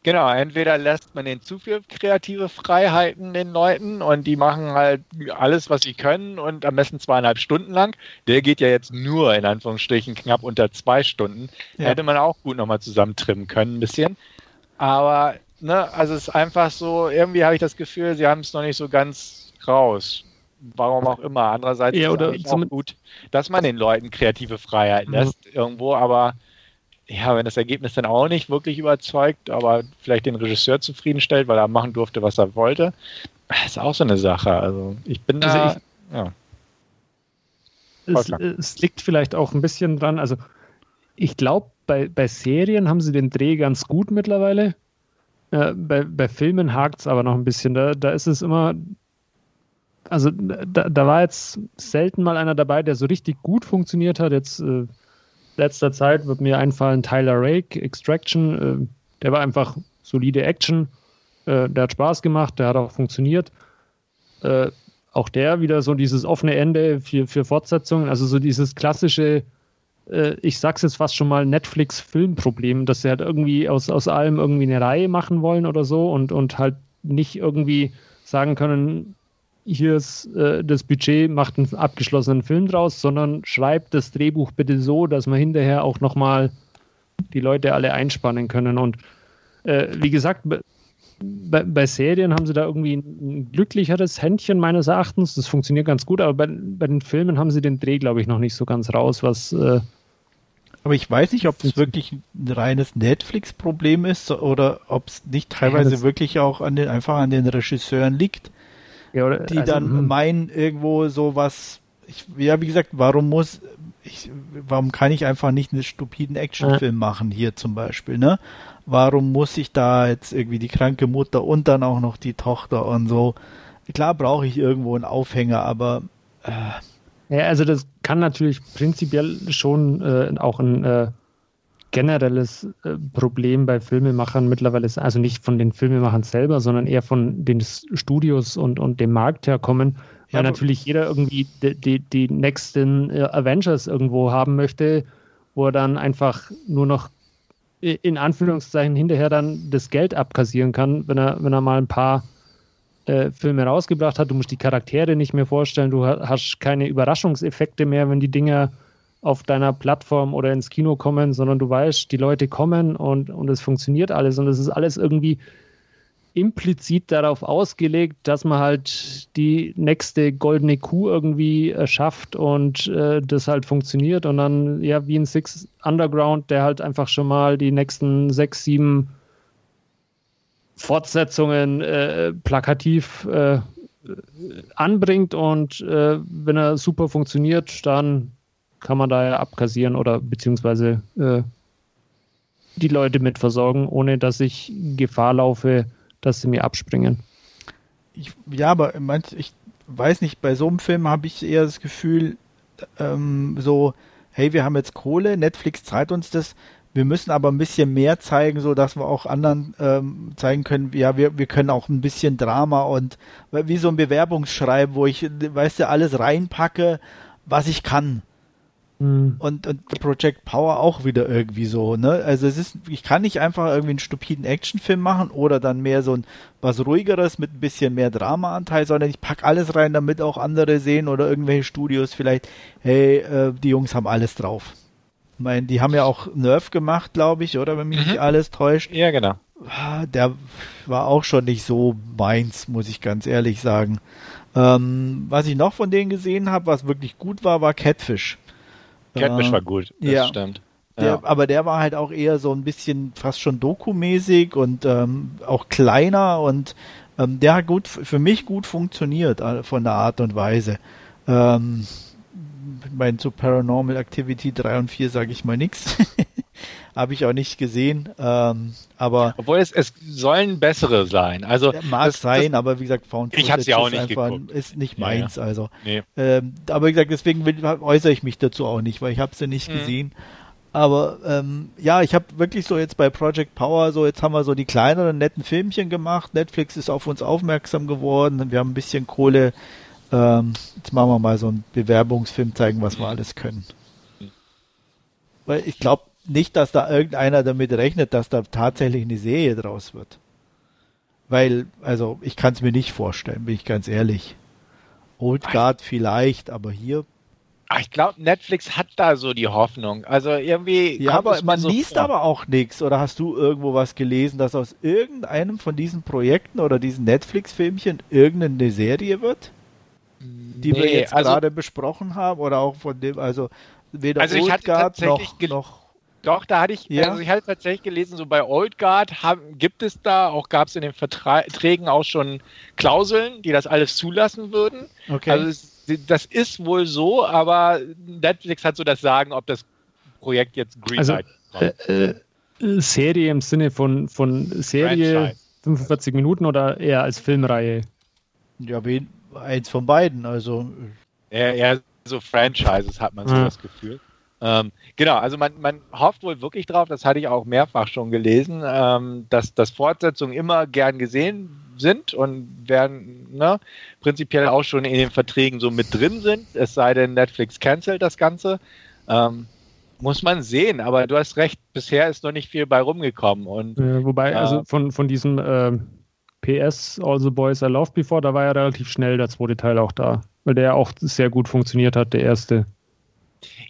Genau, entweder lässt man den zu viel kreative Freiheiten den Leuten und die machen halt alles, was sie können und am besten zweieinhalb Stunden lang. Der geht ja jetzt nur in Anführungsstrichen knapp unter zwei Stunden. Ja. Hätte man auch gut nochmal zusammentrimmen können, ein bisschen. Aber, ne, also es ist einfach so, irgendwie habe ich das Gefühl, sie haben es noch nicht so ganz raus. Warum auch immer. Andererseits ja, ist es auch gut, dass man den Leuten kreative Freiheit lässt mhm. irgendwo, aber ja, wenn das Ergebnis dann auch nicht wirklich überzeugt, aber vielleicht den Regisseur zufriedenstellt, weil er machen durfte, was er wollte, ist auch so eine Sache. Also ich bin da. Also ich, ja. Es, es, liegt vielleicht auch ein bisschen dran, also ich glaube, bei, bei Serien haben sie den Dreh ganz gut mittlerweile. Äh, bei, bei Filmen hakt es aber noch ein bisschen. Da, da ist es immer, also da, da war jetzt selten mal einer dabei, der so richtig gut funktioniert hat. Jetzt äh, letzter Zeit wird mir einfallen Tyler Rake, Extraction. Äh, der war einfach solide Action. Äh, der hat Spaß gemacht, der hat auch funktioniert. Äh, auch der wieder so dieses offene Ende für, für Fortsetzungen, also so dieses klassische, äh, ich sag's jetzt fast schon mal, Netflix-Filmproblem, dass sie halt irgendwie aus, aus allem irgendwie eine Reihe machen wollen oder so und, und halt nicht irgendwie sagen können, hier ist äh, das Budget, macht einen abgeschlossenen Film draus, sondern schreibt das Drehbuch bitte so, dass man hinterher auch nochmal die Leute alle einspannen können. Und äh, wie gesagt, bei, bei, Serien haben sie da irgendwie ein glücklicheres Händchen meines Erachtens. Das funktioniert ganz gut, aber bei, bei den Filmen haben sie den Dreh, glaube ich, noch nicht so ganz raus, was. Äh, aber ich weiß nicht, ob es wirklich ein reines Netflix-Problem ist oder ob es nicht teilweise ja, wirklich auch an den, einfach an den Regisseuren liegt. Ja, oder, die also, dann hm. meinen irgendwo sowas. Ich, ja, wie gesagt, warum muss ich, warum kann ich einfach nicht einen stupiden Actionfilm ja. machen hier zum Beispiel, ne? Warum muss ich da jetzt irgendwie die kranke Mutter und dann auch noch die Tochter und so? Klar brauche ich irgendwo einen Aufhänger, aber äh, ja, also das kann natürlich prinzipiell schon äh, auch ein äh, generelles äh, Problem bei Filmemachern mittlerweile ist, also nicht von den Filmemachern selber, sondern eher von den Studios und, und dem Markt herkommen, weil ja, natürlich jeder irgendwie die, die, die nächsten Avengers irgendwo haben möchte, wo er dann einfach nur noch in Anführungszeichen hinterher dann das Geld abkassieren kann, wenn er, wenn er mal ein paar äh, Filme rausgebracht hat. Du musst die Charaktere nicht mehr vorstellen, du hast keine Überraschungseffekte mehr, wenn die Dinger auf deiner Plattform oder ins Kino kommen, sondern du weißt, die Leute kommen und, und es funktioniert alles. Und es ist alles irgendwie implizit darauf ausgelegt, dass man halt die nächste goldene Kuh irgendwie erschafft und äh, das halt funktioniert. Und dann ja wie ein Six Underground, der halt einfach schon mal die nächsten sechs, sieben Fortsetzungen äh, plakativ äh, anbringt. Und äh, wenn er super funktioniert, dann kann man da ja abkassieren oder beziehungsweise äh, die Leute mit versorgen, ohne dass ich Gefahr laufe, dass sie mir abspringen. Ich, ja, aber ich weiß nicht, bei so einem Film habe ich eher das Gefühl, ähm, so, hey, wir haben jetzt Kohle, Netflix zahlt uns das, wir müssen aber ein bisschen mehr zeigen, so dass wir auch anderen ähm, zeigen können, ja, wir, wir können auch ein bisschen Drama und wie so ein Bewerbungsschreiben, wo ich, weißt du, alles reinpacke, was ich kann. Mhm. Und, und Project Power auch wieder irgendwie so, ne? Also es ist, ich kann nicht einfach irgendwie einen stupiden Actionfilm machen oder dann mehr so ein was ruhigeres mit ein bisschen mehr Dramaanteil, sondern ich pack alles rein, damit auch andere sehen oder irgendwelche Studios vielleicht, hey, äh, die Jungs haben alles drauf. Ich meine, die haben ja auch Nerf gemacht, glaube ich, oder wenn mich mhm. nicht alles täuscht. Ja, genau. Der war auch schon nicht so meins, muss ich ganz ehrlich sagen. Ähm, was ich noch von denen gesehen habe, was wirklich gut war, war Catfish. Catfish war gut, das ja. stimmt. Der, ja. Aber der war halt auch eher so ein bisschen fast schon dokumäßig und ähm, auch kleiner und ähm, der hat gut für mich gut funktioniert äh, von der Art und Weise. Ähm, mein zu Paranormal Activity 3 und 4 sage ich mal nichts. Habe ich auch nicht gesehen. Ähm, aber Obwohl es, es sollen bessere sein. Also mag das, sein, das, aber wie gesagt, Found Ich habe sie auch nicht einfach, geguckt. Ist nicht meins. Ja, ja. Also, nee. ähm, aber wie gesagt, deswegen will, äußere ich mich dazu auch nicht, weil ich habe sie nicht mhm. gesehen. Aber ähm, ja, ich habe wirklich so jetzt bei Project Power so, jetzt haben wir so die kleineren netten Filmchen gemacht. Netflix ist auf uns aufmerksam geworden. Wir haben ein bisschen Kohle. Ähm, jetzt machen wir mal so einen Bewerbungsfilm, zeigen, was wir mhm. alles können. Weil ich glaube, nicht, dass da irgendeiner damit rechnet, dass da tatsächlich eine Serie draus wird. Weil, also ich kann es mir nicht vorstellen, bin ich ganz ehrlich. Old Guard vielleicht, aber hier. Ach, ich glaube, Netflix hat da so die Hoffnung. Also irgendwie. Ja, aber man so liest vor. aber auch nichts. Oder hast du irgendwo was gelesen, dass aus irgendeinem von diesen Projekten oder diesen Netflix-Filmchen irgendeine Serie wird? Die wir Nee, jetzt also- gerade besprochen haben? Oder auch von dem, also weder Also Old Guard noch, noch Doch, da hatte ich, Ja? also ich hatte tatsächlich gelesen, so bei Old Guard haben, gibt es da, auch gab es in den Verträgen auch schon Klauseln, die das alles zulassen würden. okay. Also es, das ist wohl so, aber Netflix hat so das Sagen, ob das Projekt jetzt Greenlight bekommt. Äh, äh, Serie im Sinne von, von Serie Franchise. 45 Minuten oder eher als Filmreihe? ja, eins von beiden. Also Eher, eher so Franchises hat man so Ja. das Gefühl. Ähm, genau, also man, man hofft wohl wirklich drauf, das hatte ich auch mehrfach schon gelesen, ähm, dass, dass Fortsetzungen immer gern gesehen sind und werden ne, prinzipiell auch schon in den Verträgen so mit drin sind, es sei denn, Netflix cancelt das Ganze. Ähm, muss man sehen, aber du hast recht, bisher ist noch nicht viel bei rumgekommen und Äh, wobei, Ja. also von, von diesem ähm, PS All the Boys I Loved Before, da war ja relativ schnell der zweite Teil auch da, weil der ja auch sehr gut funktioniert hat, der erste.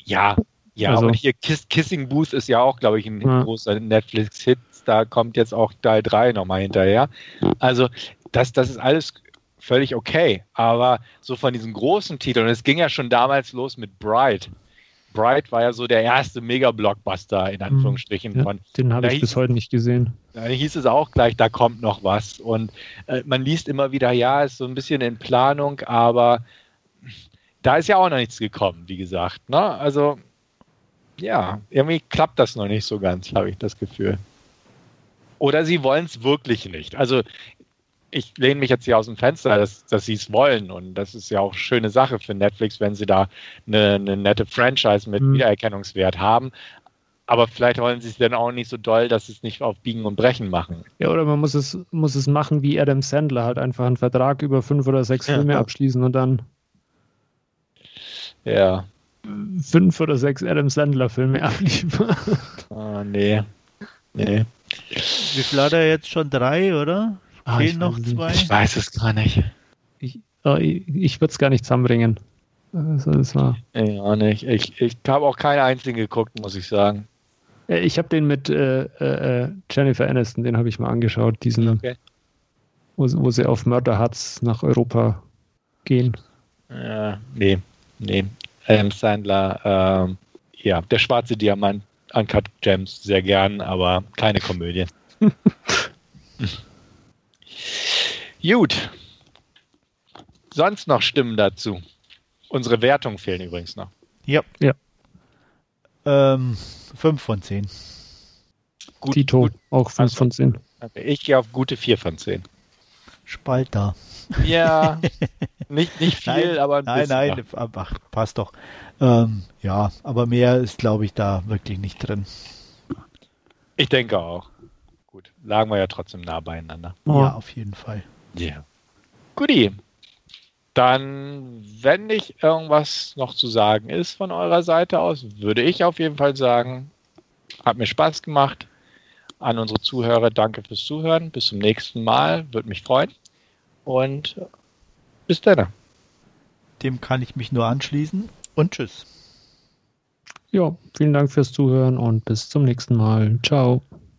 Ja, ja, Also- und hier Kiss, Kissing Booth ist ja auch, glaube ich, ein Ja. großer Netflix-Hit. Da kommt jetzt auch Teil 3 nochmal hinterher. Also, das, das ist alles völlig okay. Aber so von diesen großen Titeln, und es ging ja schon damals los mit Bright. Bright war ja so der erste Mega-Blockbuster, in Anführungsstrichen, Mhm. Ja, von den habe ich hieß- bis heute nicht gesehen. da hieß es auch gleich, da kommt noch was. Und äh, man liest immer wieder, ja, ist so ein bisschen in Planung, aber da ist ja auch noch nichts gekommen, wie gesagt. Ne? Also, ja, irgendwie klappt das noch nicht so ganz, habe ich das Gefühl. Oder sie wollen es wirklich nicht. Also, ich lehne mich jetzt hier aus dem Fenster, dass, dass sie es wollen. Und das ist ja auch eine schöne Sache für Netflix, wenn sie da eine, eine nette Franchise mit Mhm. Wiedererkennungswert haben. Aber vielleicht wollen sie es dann auch nicht so doll, dass sie es nicht auf Biegen und Brechen machen. Ja, oder man muss es, muss es machen wie Adam Sandler, halt einfach einen Vertrag über fünf oder sechs Ja. Filme abschließen und dann Ja. Fünf oder sechs Adam Sandler-Filme abliefern. Ah, nee. Nee. wie viel hat er jetzt schon? Drei, oder? Ah, ich Fehlen noch weiß zwei? Ich weiß es gar nicht. Ich, äh, ich, ich würde es gar nicht zusammenbringen. Also, das war, Ja, nicht. Ich, ich habe auch keinen einzigen geguckt, muss ich sagen. Äh, ich habe den mit äh, äh, Jennifer Aniston, den habe ich mal angeschaut, diesen, Okay. wo, sie- wo sie auf Mörderhatz nach Europa gehen. Ja, nee. Nee. Adam Sandler, ähm, ja, der schwarze Diamant, Uncut Gems, sehr gern, aber keine Komödie. Gut. Sonst noch Stimmen dazu. Unsere Wertungen fehlen übrigens noch. Ja. Ja. Ähm, fünf von zehn. Gut, Tito, gut. auch 5 Also- von 10. Okay, Ich gehe auf gute 4 von 10. Spalter. Ja, nicht, nicht viel, Nein, aber ein Nein, bisschen. nein, ach, passt doch. Ähm, ja, aber mehr ist, glaube ich, da wirklich nicht drin. Ich denke auch. Gut, lagen wir ja trotzdem nah beieinander. Oh. Ja, auf jeden Fall. Ja. Guti. Dann, wenn nicht irgendwas noch zu sagen ist von eurer Seite aus, würde ich auf jeden Fall sagen, hat mir Spaß gemacht. An unsere Zuhörer, danke fürs Zuhören. Bis zum nächsten Mal, würde mich freuen. Und bis dann. Dem kann ich mich nur anschließen und tschüss. Ja, vielen Dank fürs Zuhören und bis zum nächsten Mal. Ciao.